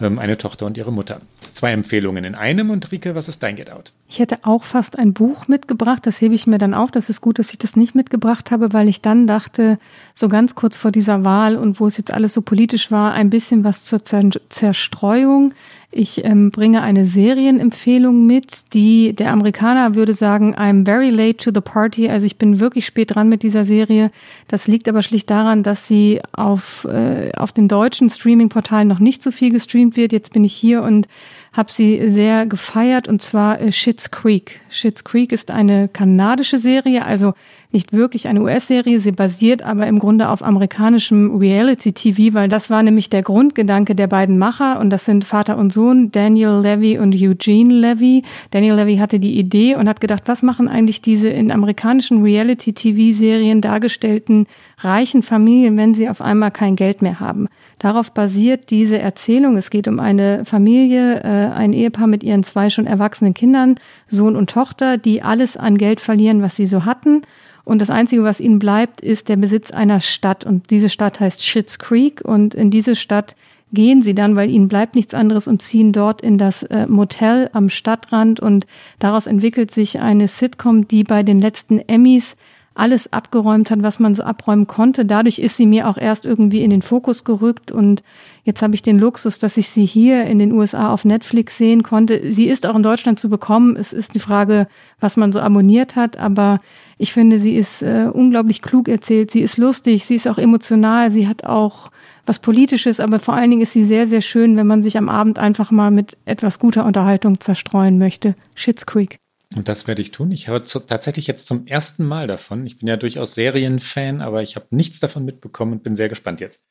Ähm, eine Tochter und ihre Mutter. Zwei Empfehlungen in einem. Und Rike, was ist dein Get Out? Ich hätte auch fast ein Buch mitgebracht. Das hebe ich mir dann auf. Das ist gut, dass ich das nicht mitgebracht habe, weil ich dann dachte, so ganz kurz vor dieser Wahl und wo es jetzt alles so politisch war, ein bisschen was zur Zerstreuung. Ich ähm, bringe eine Serienempfehlung mit, die der Amerikaner würde sagen, I'm very late to the party. Also ich bin wirklich spät dran mit dieser Serie. Das liegt aber schlicht daran, dass sie auf, äh, auf den deutschen Streaming-Portalen noch nicht so viel gestreamt wird. Jetzt bin ich hier und habe sie sehr gefeiert und zwar äh, Schitt's Creek. Schitt's Creek ist eine kanadische Serie, also nicht wirklich eine US-Serie. Sie basiert aber im Grunde auf amerikanischem Reality-TV, weil das war nämlich der Grundgedanke der beiden Macher und das sind Vater und Sohn, Daniel Levy und Eugene Levy. Daniel Levy hatte die Idee und hat gedacht, was machen eigentlich diese in amerikanischen Reality-TV-Serien dargestellten reichen Familien, wenn sie auf einmal kein Geld mehr haben? Darauf basiert diese Erzählung. Es geht um eine Familie, äh, ein Ehepaar mit ihren zwei schon erwachsenen Kindern, Sohn und Tochter, die alles an Geld verlieren, was sie so hatten und das Einzige, was ihnen bleibt, ist der Besitz einer Stadt. Und diese Stadt heißt Schitt's Creek. Und in diese Stadt gehen sie dann, weil ihnen bleibt nichts anderes und ziehen dort in das äh, Motel am Stadtrand und daraus entwickelt sich eine Sitcom, die bei den letzten Emmys alles abgeräumt hat, was man so abräumen konnte. Dadurch ist sie mir auch erst irgendwie in den Fokus gerückt und jetzt habe ich den Luxus, dass ich sie hier in den USA auf Netflix sehen konnte. Sie ist auch in Deutschland zu bekommen. Es ist die Frage, was man so abonniert hat, aber ich finde, sie ist äh, unglaublich klug erzählt. Sie ist lustig, sie ist auch emotional, sie hat auch was Politisches, aber vor allen Dingen ist sie sehr, sehr schön, wenn man sich am Abend einfach mal mit etwas guter Unterhaltung zerstreuen möchte. Shits Creek. Und das werde ich tun. Ich höre zu, tatsächlich jetzt zum ersten Mal davon. Ich bin ja durchaus Serienfan, aber ich habe nichts davon mitbekommen und bin sehr gespannt jetzt.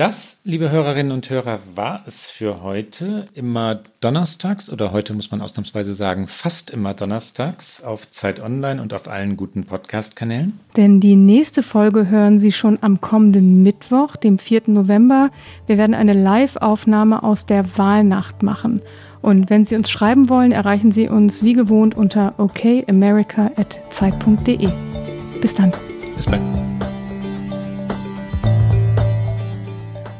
Das, liebe Hörerinnen und Hörer, war es für heute. Immer donnerstags oder heute muss man ausnahmsweise sagen, fast immer donnerstags auf Zeit Online und auf allen guten Podcast-Kanälen. Denn die nächste Folge hören Sie schon am kommenden Mittwoch, dem 4. November. Wir werden eine Live-Aufnahme aus der Wahlnacht machen. Und wenn Sie uns schreiben wollen, erreichen Sie uns wie gewohnt unter okamerica.zeit.de. Bis dann. Bis bald.